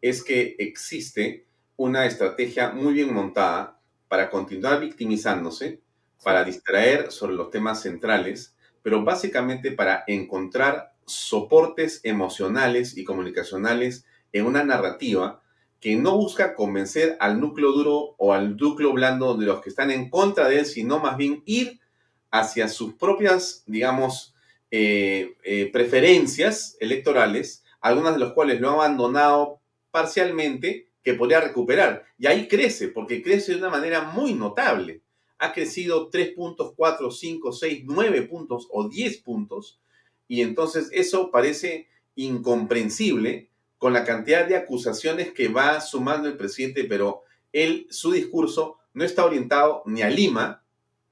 es que existe una estrategia muy bien montada para continuar victimizándose, para distraer sobre los temas centrales, pero básicamente para encontrar soportes emocionales y comunicacionales en una narrativa que no busca convencer al núcleo duro o al núcleo blando de los que están en contra de él, sino más bien ir hacia sus propias, digamos, eh, eh, preferencias electorales, algunas de las cuales lo han abandonado parcialmente que podría recuperar. Y ahí crece, porque crece de una manera muy notable. Ha crecido 3 puntos, 4, 5, 6, 9 puntos o 10 puntos. Y entonces eso parece incomprensible con la cantidad de acusaciones que va sumando el presidente, pero él, su discurso no está orientado ni a Lima,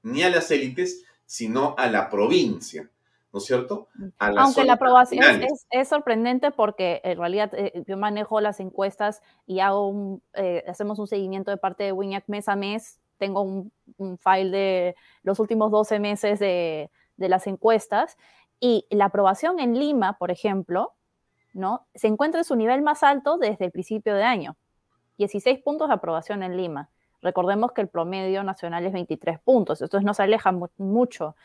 ni a las élites, sino a la provincia. ¿no es cierto? Aunque la aprobación es, es, sorprendente porque en realidad eh, yo manejo las encuestas y hago un, eh, hacemos un seguimiento de parte de WINAC mes a mes. Tengo un, un file de los últimos 12 meses de, de, las encuestas y la aprobación en Lima, por ejemplo, ¿no? se encuentra en su nivel más alto desde el principio de año. 16 puntos de aprobación en Lima. Recordemos que el promedio nacional es 23 puntos, entonces nos aleja mucho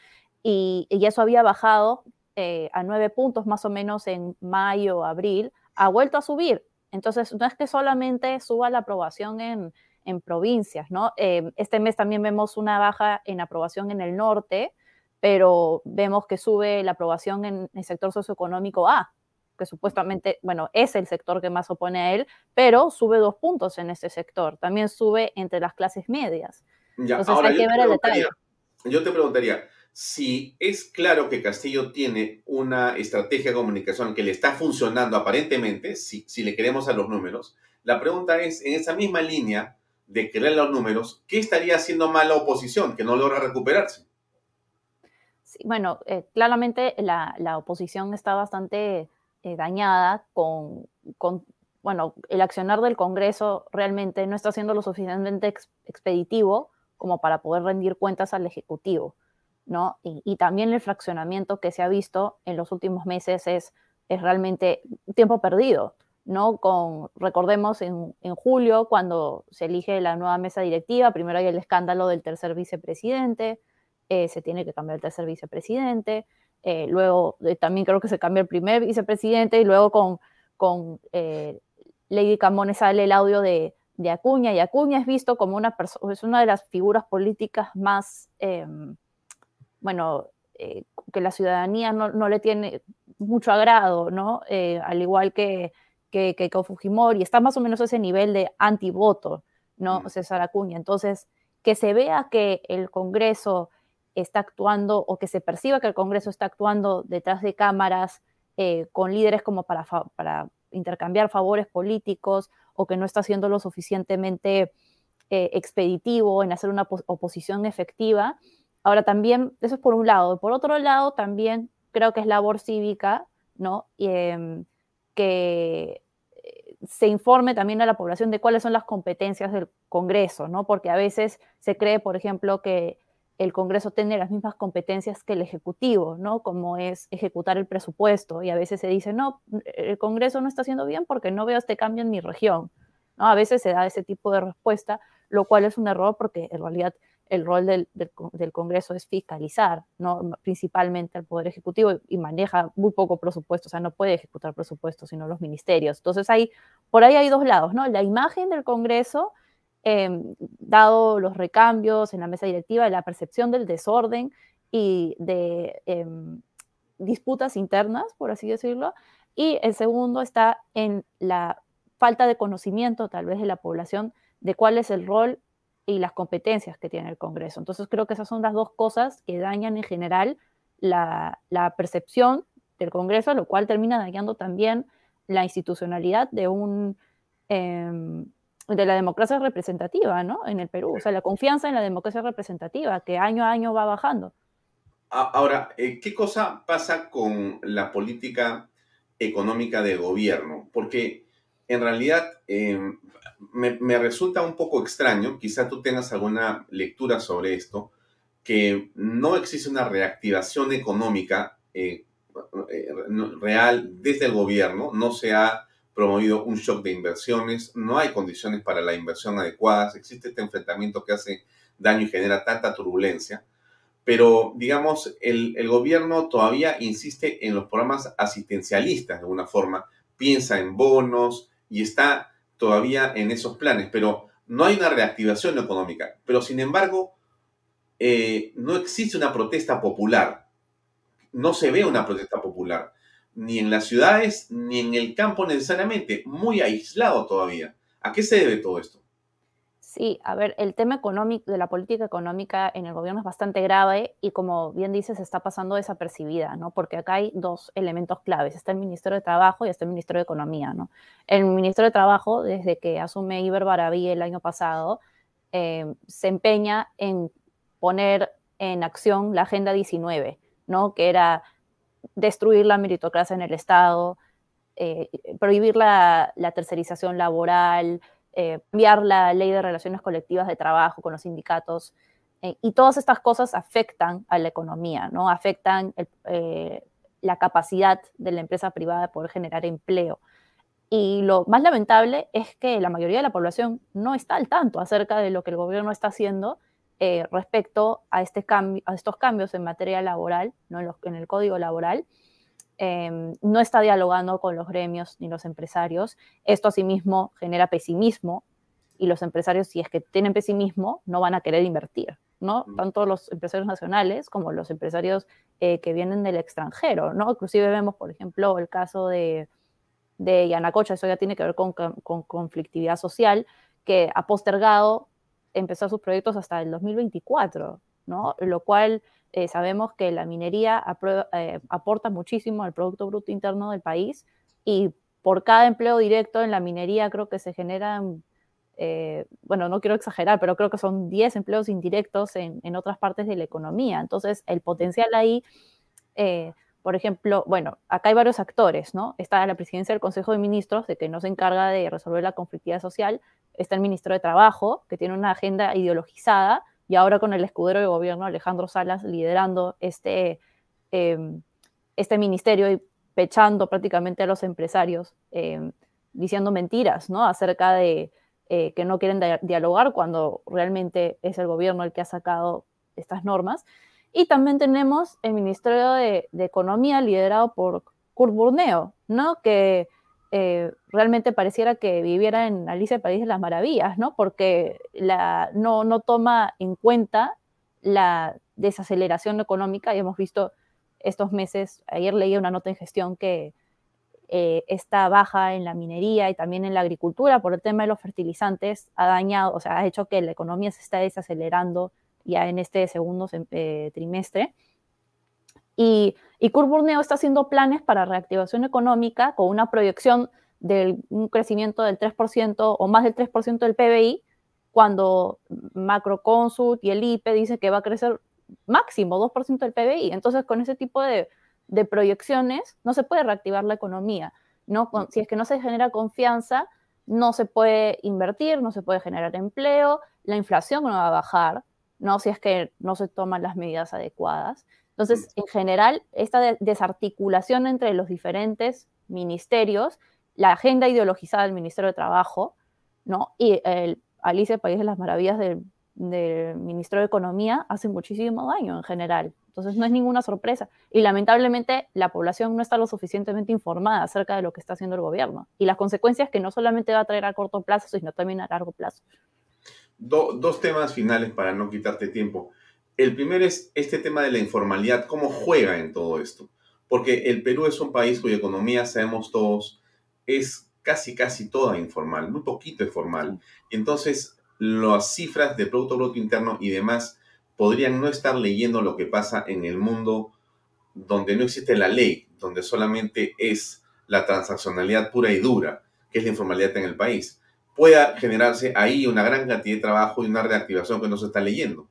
y, eso había bajado eh, a nueve puntos más o menos en mayo, abril, ha vuelto a subir. Entonces, no es que solamente suba la aprobación en, en provincias, ¿no? Eh, este mes también vemos una baja en aprobación en el norte, pero vemos que sube la aprobación en el sector socioeconómico A, que supuestamente, bueno, es el sector que más opone a él, pero sube dos puntos en ese sector. También sube entre las clases medias. Ya, Entonces hay que ver el detalle. Yo te preguntaría, si es claro que Castillo tiene una estrategia de comunicación que le está funcionando aparentemente, si, si le queremos a los números, la pregunta es, en esa misma línea de querer los números, ¿qué estaría haciendo mal la oposición que no logra recuperarse? Sí, bueno, eh, claramente la, la, oposición está bastante eh, dañada con, con, bueno, el accionar del Congreso realmente no está siendo lo suficientemente ex, expeditivo como para poder rendir cuentas al Ejecutivo. ¿no? Y, y, también el fraccionamiento que se ha visto en los últimos meses es, es realmente tiempo perdido, ¿no? Con, recordemos en, en, julio, cuando se elige la nueva mesa directiva, primero hay el escándalo del tercer vicepresidente, eh, se tiene que cambiar el tercer vicepresidente, eh, luego eh, también creo que se cambia el primer vicepresidente y luego con, con eh, Lady Camones sale el audio de, de, Acuña y Acuña es visto como una persona, es una de las figuras políticas más em, bueno, que la ciudadanía no, no, le tiene mucho agrado, ¿no? Al igual que, que, que, con Fujimori, está más o menos a ese nivel de antivoto, ¿no? Mm. César Acuña. Entonces, que se vea que el Congreso está actuando o que se perciba que el Congreso está actuando detrás de cámaras eh, con líderes como para, para intercambiar favores políticos o que no está siendo lo suficientemente eh, expeditivo en hacer una oposición efectiva, Ahora también, eso es por un lado. Por otro lado, también creo que es labor cívica, ¿no? Y, eh, que se informe también a la población de cuáles son las competencias del Congreso, ¿no? Porque a veces se cree, por ejemplo, que el Congreso tiene las mismas competencias que el Ejecutivo, ¿no? Como es ejecutar el presupuesto. Y a veces se dice, no, el Congreso no está haciendo bien porque no veo este cambio en mi región. ¿no? A veces se da ese tipo de respuesta, lo cual es un error porque en realidad el rol del, Congreso es fiscalizar, ¿no? principalmente al Poder Ejecutivo y maneja muy poco presupuesto, o sea, no puede ejecutar presupuesto, sino los ministerios. Entonces, hay, por ahí hay dos lados, ¿no? La imagen del Congreso Em, dado los recambios en la mesa directiva, la percepción del desorden y de em, disputas internas, por así decirlo. Y el segundo está en la falta de conocimiento tal vez de la población de cuál es el rol y las competencias que tiene el Congreso. Entonces creo que esas son las dos cosas que dañan en general la, percepción del Congreso, lo cual termina dañando también la institucionalidad de un, em, de la democracia representativa, ¿no? En el Perú, o sea, la confianza en la democracia representativa, que año a año va bajando. Ahora, eh, ¿qué cosa pasa con la política económica de gobierno? Porque en realidad em, me, resulta un poco extraño, quizá tú tengas alguna lectura sobre esto, que no existe una reactivación económica eh, eh, real desde el gobierno, no se ha promovido un shock de inversiones, no hay condiciones para la inversión adecuadas, existe este enfrentamiento que hace daño y genera tanta turbulencia, pero digamos, el, gobierno todavía insiste en los programas asistencialistas de alguna forma, piensa en bonos y está todavía en esos planes, pero no hay una reactivación económica. Pero sin embargo, eh, no existe una protesta popular, no se ve una protesta popular ni en las ciudades, ni en el campo necesariamente, muy aislado todavía. ¿A qué se debe todo esto? Sí, a ver, el tema económico, de la política económica en el gobierno es bastante grave y como bien dices, está pasando desapercibida, ¿no? Porque acá hay dos elementos claves. Está el Ministerio de Trabajo y está el Ministerio de Economía, ¿no? El Ministerio de Trabajo, desde que asume Iber Barabí el año pasado, eh, se empeña en poner en acción la Agenda 19, ¿no? Que era destruir la meritocracia en el Estado, eh, prohibir la, tercerización laboral, eh, cambiar la ley de relaciones colectivas de trabajo con los sindicatos. Eh, y todas estas cosas afectan a la economía, ¿no? Afectan la capacidad de la empresa privada de poder generar empleo. Y lo más lamentable es que la mayoría de la población no está al tanto acerca de lo que el gobierno está haciendo eh, respecto a, este cambio, a estos cambios en materia laboral, ¿no? en, el código laboral. Em, no está dialogando con los gremios ni los empresarios. Esto asimismo genera pesimismo y los empresarios, si es que tienen pesimismo, no van a querer invertir, ¿no? Tanto los empresarios nacionales como los empresarios eh, que vienen del extranjero, ¿no? Inclusive vemos, por ejemplo, el caso de, de Yanacocha, eso ya tiene que ver con, con conflictividad social, que ha postergado empezar sus proyectos hasta el 2024, ¿no? Lo cual eh, sabemos que la minería eh, aporta muchísimo al Producto Bruto Interno del país y por cada empleo directo en la minería creo que se generan, eh, bueno, no quiero exagerar, pero creo que son 10 empleos indirectos en, en otras partes de la economía. Entonces, el potencial ahí por ejemplo, bueno, acá hay varios actores, ¿no? Está la presidencia del Consejo de Ministros, de que no se encarga de resolver la conflictividad social, está el ministro de Trabajo, que tiene una agenda ideologizada, y ahora con el escudero de gobierno Alejandro Salas liderando este, em, este ministerio y pechando prácticamente a los empresarios, em, diciendo mentiras, ¿no? Acerca de eh, que no quieren dialogar cuando realmente es el gobierno el que ha sacado estas normas. Y también tenemos el Ministerio de, Economía liderado por Kurt Burneo, ¿no? Que eh, realmente pareciera que viviera en Alicia País de las Maravillas, ¿no? Porque la, no, no toma en cuenta la desaceleración económica y hemos visto estos meses, ayer leí una nota en gestión que eh, esta baja en la minería y también en la agricultura por el tema de los fertilizantes ha dañado, o sea, ha hecho que la economía se está desacelerando ya en este segundo eh, trimestre. Y, y Burneo está haciendo planes para reactivación económica con una proyección de un crecimiento del 3% o más del 3% del PBI, cuando Macroconsult y el IPE dicen que va a crecer máximo 2% del PBI. Entonces, con ese tipo de, proyecciones no se puede reactivar la economía. ¿no? Si es que no se genera confianza, no se puede invertir, no se puede generar empleo, la inflación no va a bajar, ¿no? Si es que no se toman las medidas adecuadas. Entonces, en general, esta desarticulación entre los diferentes ministerios, la agenda ideologizada del Ministerio de Trabajo, ¿no? Y el Alicia País de las Maravillas del, del Ministerio de Economía hace muchísimo daño en general. Entonces, no es ninguna sorpresa. Y lamentablemente, la población no está lo suficientemente informada acerca de lo que está haciendo el gobierno y las consecuencias que no solamente va a traer a corto plazo, sino también a largo plazo. dos temas finales para no quitarte tiempo. El primero es este tema de la informalidad, cómo juega en todo esto. Porque el Perú es un país cuya economía, sabemos todos, es casi, casi toda informal, muy poquito es formal. Y entonces las cifras de Producto Bruto Interno y demás podrían no estar leyendo lo que pasa en el mundo donde no existe la ley, donde solamente es la transaccionalidad pura y dura, que es la informalidad en el país. Pueda generarse ahí una gran cantidad de trabajo y una reactivación que no se está leyendo.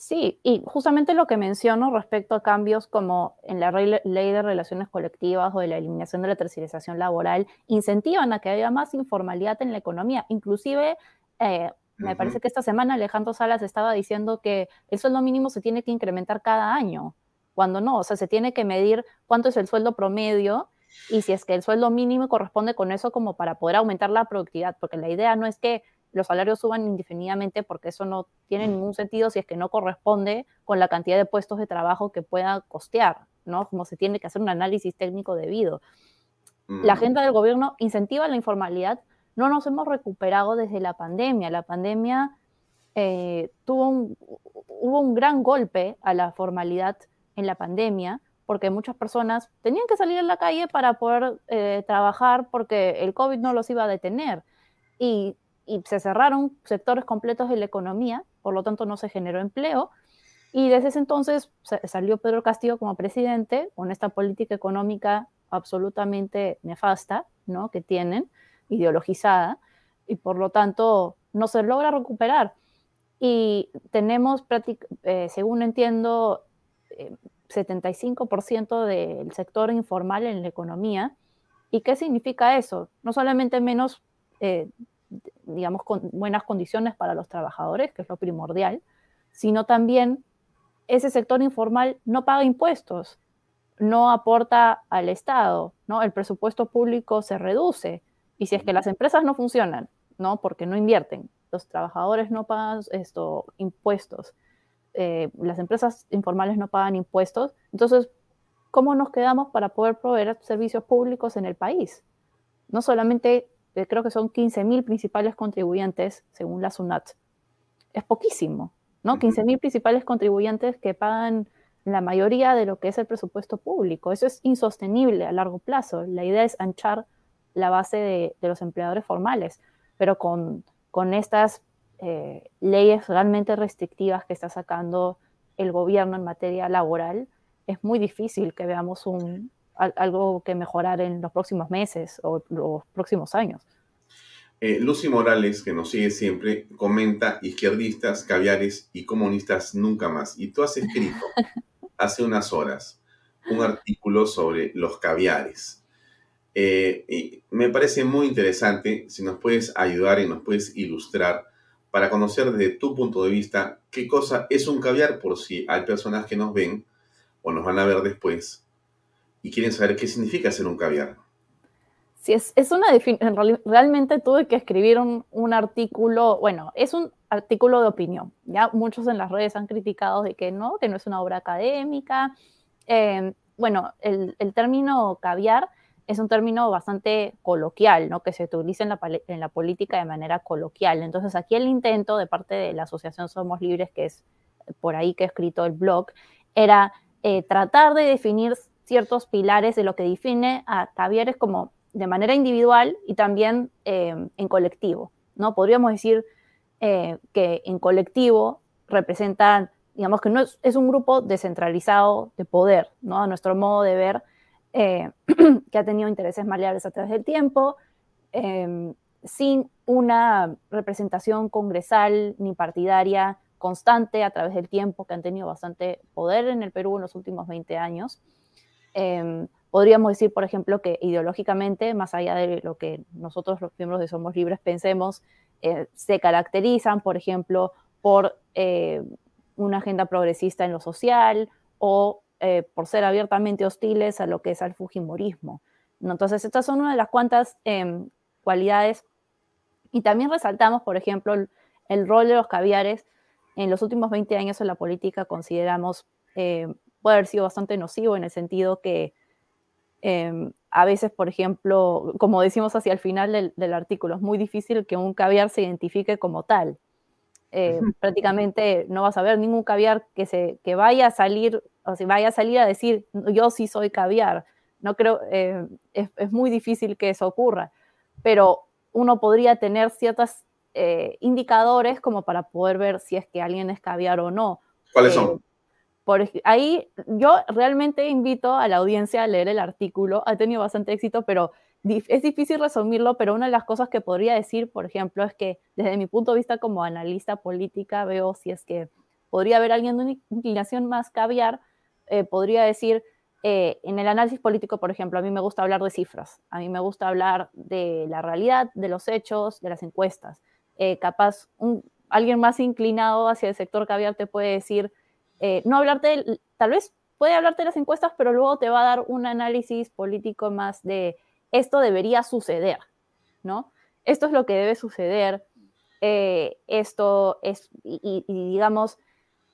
Sí, y justamente lo que menciono respecto a cambios como en la ley de relaciones colectivas o de la eliminación de la tercerización laboral, incentivan a que haya más informalidad en la economía. Inclusive eh, me parece que esta semana Alejandro Salas estaba diciendo que el sueldo mínimo se tiene que incrementar cada año, cuando no, o sea, se tiene que medir cuánto es el sueldo promedio y si es que el sueldo mínimo corresponde con eso como para poder aumentar la productividad, porque la idea no es que los salarios suban indefinidamente porque eso no tiene ningún sentido si es que no corresponde con la cantidad de puestos de trabajo que pueda costear, ¿no? Como se tiene que hacer un análisis técnico debido. La agenda del gobierno incentiva la informalidad, no nos hemos recuperado desde la pandemia. La pandemia eh, tuvo un, hubo un gran golpe a la formalidad en la pandemia porque muchas personas tenían que salir a la calle para poder eh, trabajar porque el COVID no los iba a detener. Y, y, se cerraron sectores completos de la economía, por lo tanto no se generó empleo. Y desde ese entonces salió Pedro Castillo como presidente con esta política económica absolutamente nefasta ¿no? que tienen ideologizada y por lo tanto no se logra recuperar. Y tenemos, eh, según entiendo, 75% eh, del sector informal en la economía. ¿Y qué significa eso? No solamente menos, eh, digamos, con buenas condiciones para los trabajadores, que es lo primordial, sino también ese sector informal no paga impuestos, no aporta al Estado, ¿no? El presupuesto público se reduce. Y si es que las empresas no funcionan, ¿no? Porque no invierten, los trabajadores no pagan esto, impuestos, eh, las empresas informales no pagan impuestos, entonces, ¿cómo nos quedamos para poder proveer servicios públicos en el país? No solamente, creo que son 15.000 principales contribuyentes, según la SUNAT. Es poquísimo, ¿no? 15.000 principales contribuyentes que pagan la mayoría de lo que es el presupuesto público. Eso es insostenible a largo plazo. La idea es anchar la base de, los empleadores formales, pero con, con estas eh, leyes realmente restrictivas que está sacando el gobierno en materia laboral, es muy difícil que veamos un, algo que mejorar en los próximos meses o los próximos años. Eh, Lucy Morales, que nos sigue siempre, comenta izquierdistas, caviares y comunistas nunca más. Y tú has escrito [laughs] hace unas horas un artículo sobre los caviares. Eh, y me parece muy interesante si nos puedes ayudar y nos puedes ilustrar para conocer desde tu punto de vista qué cosa es un caviar por si hay personas que nos ven o nos van a ver después y quieren saber qué significa ser un caviar. Sí, es, una realmente tuve que escribir un, artículo, bueno, es un artículo de opinión, ya muchos en las redes han criticado de que no, que no es una obra académica. Eh, bueno, el, término caviar es un término bastante coloquial, ¿no? que se utiliza en la, en la, política de manera coloquial. Entonces, aquí el intento de parte de la Asociación Somos Libres, que es por ahí que he escrito el blog, era eh, tratar de definir ciertos pilares de lo que define a Cavieres como de manera individual y también eh, en colectivo. ¿no? Podríamos decir eh, que en colectivo representan, digamos que no es, es, un grupo descentralizado de poder, ¿no? a nuestro modo de ver, eh, [clears throat] que ha tenido intereses maleables a través del tiempo, em, sin una representación congresal ni partidaria constante a través del tiempo, que han tenido bastante poder en el Perú en los últimos 20 años. Em, podríamos decir, por ejemplo, que ideológicamente, más allá de lo que nosotros los miembros de Somos Libres pensemos, eh, se caracterizan, por ejemplo, por eh, una agenda progresista en lo social o eh, por ser abiertamente hostiles a lo que es el Fujimorismo. Entonces, estas son una de las cuantas em, cualidades. Y también resaltamos, por ejemplo, el, rol de los caviares en los últimos 20 años en la política, consideramos puede haber sido bastante nocivo en el sentido que em, a veces, por ejemplo, como decimos hacia el final del, artículo, es muy difícil que un caviar se identifique como tal. Eh, prácticamente no vas a ver ningún caviar que, se, que vaya a salir, o si vaya a salir a decir, yo sí soy caviar. No creo, eh, es, muy difícil que eso ocurra, pero uno podría tener ciertos eh, indicadores como para poder ver si es que alguien es caviar o no. ¿Cuáles son? Por, ahí yo realmente invito a la audiencia a leer el artículo. Ha tenido bastante éxito, pero es difícil resumirlo, pero una de las cosas que podría decir, por ejemplo, es que desde mi punto de vista como analista política veo si es que podría haber alguien de una inclinación más caviar, eh, podría decir, eh, en el análisis político, por ejemplo, a mí me gusta hablar de cifras, a mí me gusta hablar de la realidad, de los hechos, de las encuestas. Eh, capaz, alguien más inclinado hacia el sector caviar te puede decir, eh, no hablarte, tal vez puede hablarte de las encuestas, pero luego te va a dar un análisis político más de esto debería suceder, ¿no? Esto es lo que debe suceder, eh, esto es, y, digamos,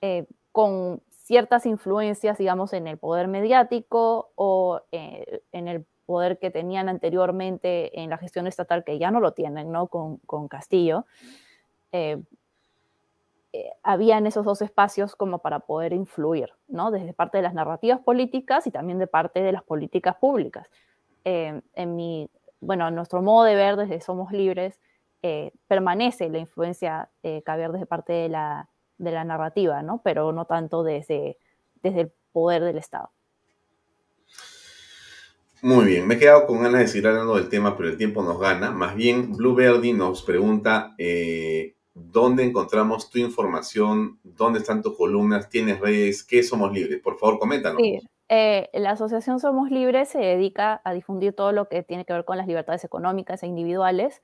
eh, con ciertas influencias, digamos, en el poder mediático o en el poder que tenían anteriormente en la gestión estatal, que ya no lo tienen, ¿no? Con, con Castillo. Eh, habían esos dos espacios como para poder influir, ¿no? Desde parte de las narrativas políticas y también de parte de las políticas públicas. Eh, en mi, bueno, nuestro modo de ver desde Somos Libres, eh, permanece la influencia eh, caviar desde parte de la, de la narrativa, ¿no? Pero no tanto desde, desde el poder del Estado. Muy bien, me he quedado con ganas de seguir hablando del tema, pero el tiempo nos gana. Más bien, Blue nos pregunta dónde encontramos tu información, dónde están tus columnas, tienes redes, qué Somos Libres. Por favor, coméntanos. Sí. Eh, la Asociación Somos Libres se dedica a difundir todo lo que tiene que ver con las libertades económicas e individuales.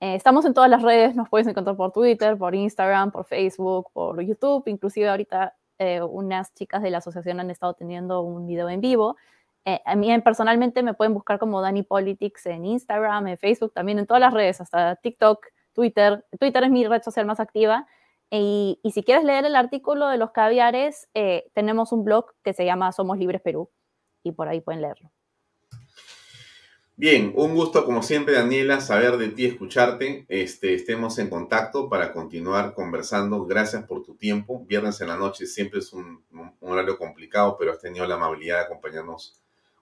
Eh, estamos en todas las redes, nos puedes encontrar por Twitter, por Instagram, por Facebook, por YouTube. Inclusive ahorita eh, unas chicas de la asociación han estado teniendo un video en vivo. a mí personalmente me pueden buscar como Dani Politics en Instagram, en Facebook, también en todas las redes, hasta TikTok, Twitter. Twitter es mi red social más activa. Y, si quieres leer el artículo de los caviares, eh, tenemos un blog que se llama Somos Libres Perú y por ahí pueden leerlo. Bien, un gusto como siempre, Daniela, saber de ti, escucharte. Este, estemos en contacto para continuar conversando. Gracias por tu tiempo. Viernes en la noche siempre es un, horario complicado, pero has tenido la amabilidad de acompañarnos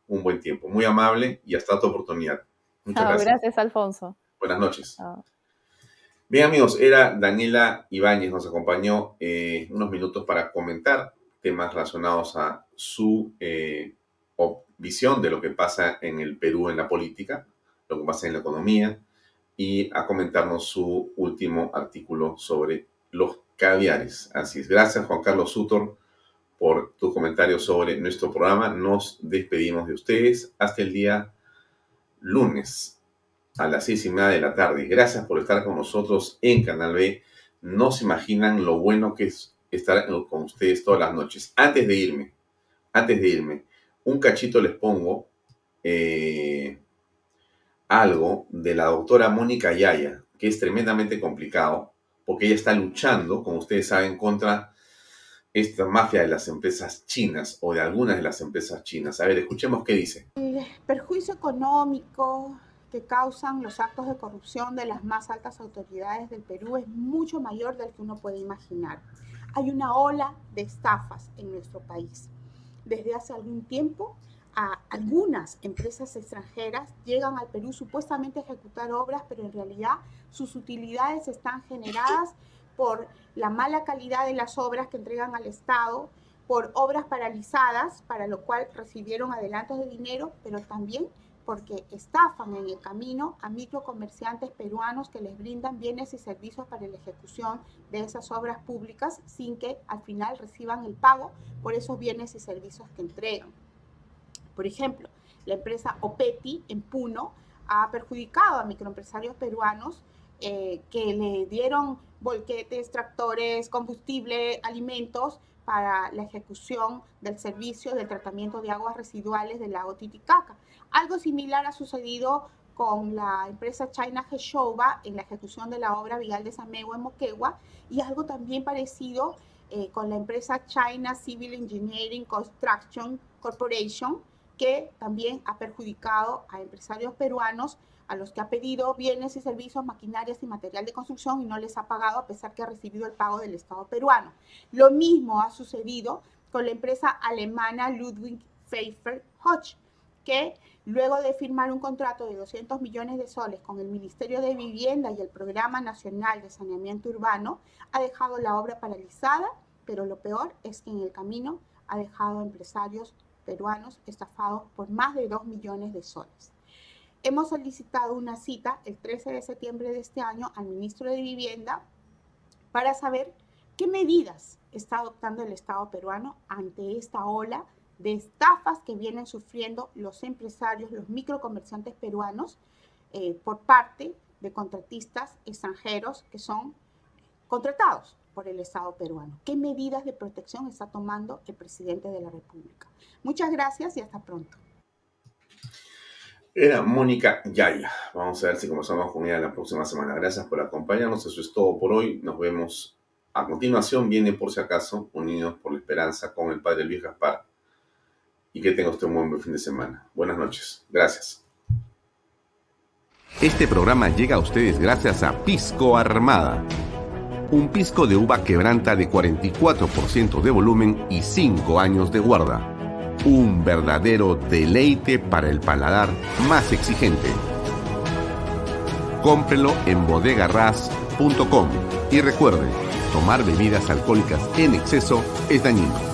un buen tiempo. Muy amable y hasta otra oportunidad. Muchas gracias. Gracias, Alfonso. Buenas noches. Bien amigos, era Daniela Ibáñez, nos acompañó eh, unos minutos para comentar temas relacionados a su eh, visión de lo que pasa en el Perú en la política, lo que pasa en la economía y a comentarnos su último artículo sobre los caviares. Así es, gracias Juan Carlos Sutor por tus comentarios sobre nuestro programa. Nos despedimos de ustedes hasta el día lunes a las seis y media de la tarde. Gracias por estar con nosotros en Canal B. No se imaginan lo bueno que es estar con ustedes todas las noches. Antes de irme, antes de irme, un cachito les pongo eh, algo de la doctora Mónica Yaya, que es tremendamente complicado, porque ella está luchando, como ustedes saben, contra esta mafia de las empresas chinas o de algunas de las empresas chinas. A ver, escuchemos qué dice. Eh, perjuicio económico, que causan los actos de corrupción de las más altas autoridades del Perú es mucho mayor del que uno puede imaginar. Hay una ola de estafas en nuestro país. Desde hace algún tiempo, a algunas empresas extranjeras llegan al Perú supuestamente a ejecutar obras, pero en realidad sus utilidades están generadas por la mala calidad de las obras que entregan al Estado, por obras paralizadas, para lo cual recibieron adelantos de dinero, pero también porque estafan en el camino a microcomerciantes peruanos que les brindan bienes y servicios para la ejecución de esas obras públicas sin que al final reciban el pago por esos bienes y servicios que entregan. Por ejemplo, la empresa Opeti en Puno ha perjudicado a microempresarios peruanos eh, que le dieron volquetes, tractores, combustible, alimentos para la ejecución del servicio del tratamiento de aguas residuales del lago Titicaca. Algo similar ha sucedido con la empresa China Heshova en la ejecución de la obra vial de Samegua en Moquegua y algo también parecido eh, con la empresa China Civil Engineering Construction Corporation que también ha perjudicado a empresarios peruanos a los que ha pedido bienes y servicios, maquinarias y material de construcción y no les ha pagado a pesar que ha recibido el pago del Estado peruano. Lo mismo ha sucedido con la empresa alemana Ludwig Pfeiffer Hodge, que luego de firmar un contrato de 200 millones de soles con el Ministerio de Vivienda y el Programa Nacional de Saneamiento Urbano, ha dejado la obra paralizada, pero lo peor es que en el camino ha dejado empresarios peruanos estafados por más de 2 millones de soles. Hemos solicitado una cita el 13 de septiembre de este año al ministro de Vivienda para saber qué medidas está adoptando el Estado peruano ante esta ola de estafas que vienen sufriendo los empresarios, los microcomerciantes peruanos eh, por parte de contratistas extranjeros que son contratados por el Estado peruano. ¿Qué medidas de protección está tomando el presidente de la República? Muchas gracias y hasta pronto. Era Mónica Yaya. Vamos a ver si comenzamos con ella la próxima semana. Gracias por acompañarnos. Eso es todo por hoy. Nos vemos a continuación. Viene por si acaso, Unidos por la Esperanza con el Padre Luis Gaspar. Y que tenga usted un buen fin de semana. Buenas noches. Gracias. Este programa llega a ustedes gracias a Pisco Armada un pisco de uva quebranta de 44% de volumen y 5 años de guarda. Un verdadero deleite para el paladar más exigente. Cómprelo en bodegarras.com y recuerde, tomar bebidas alcohólicas en exceso es dañino.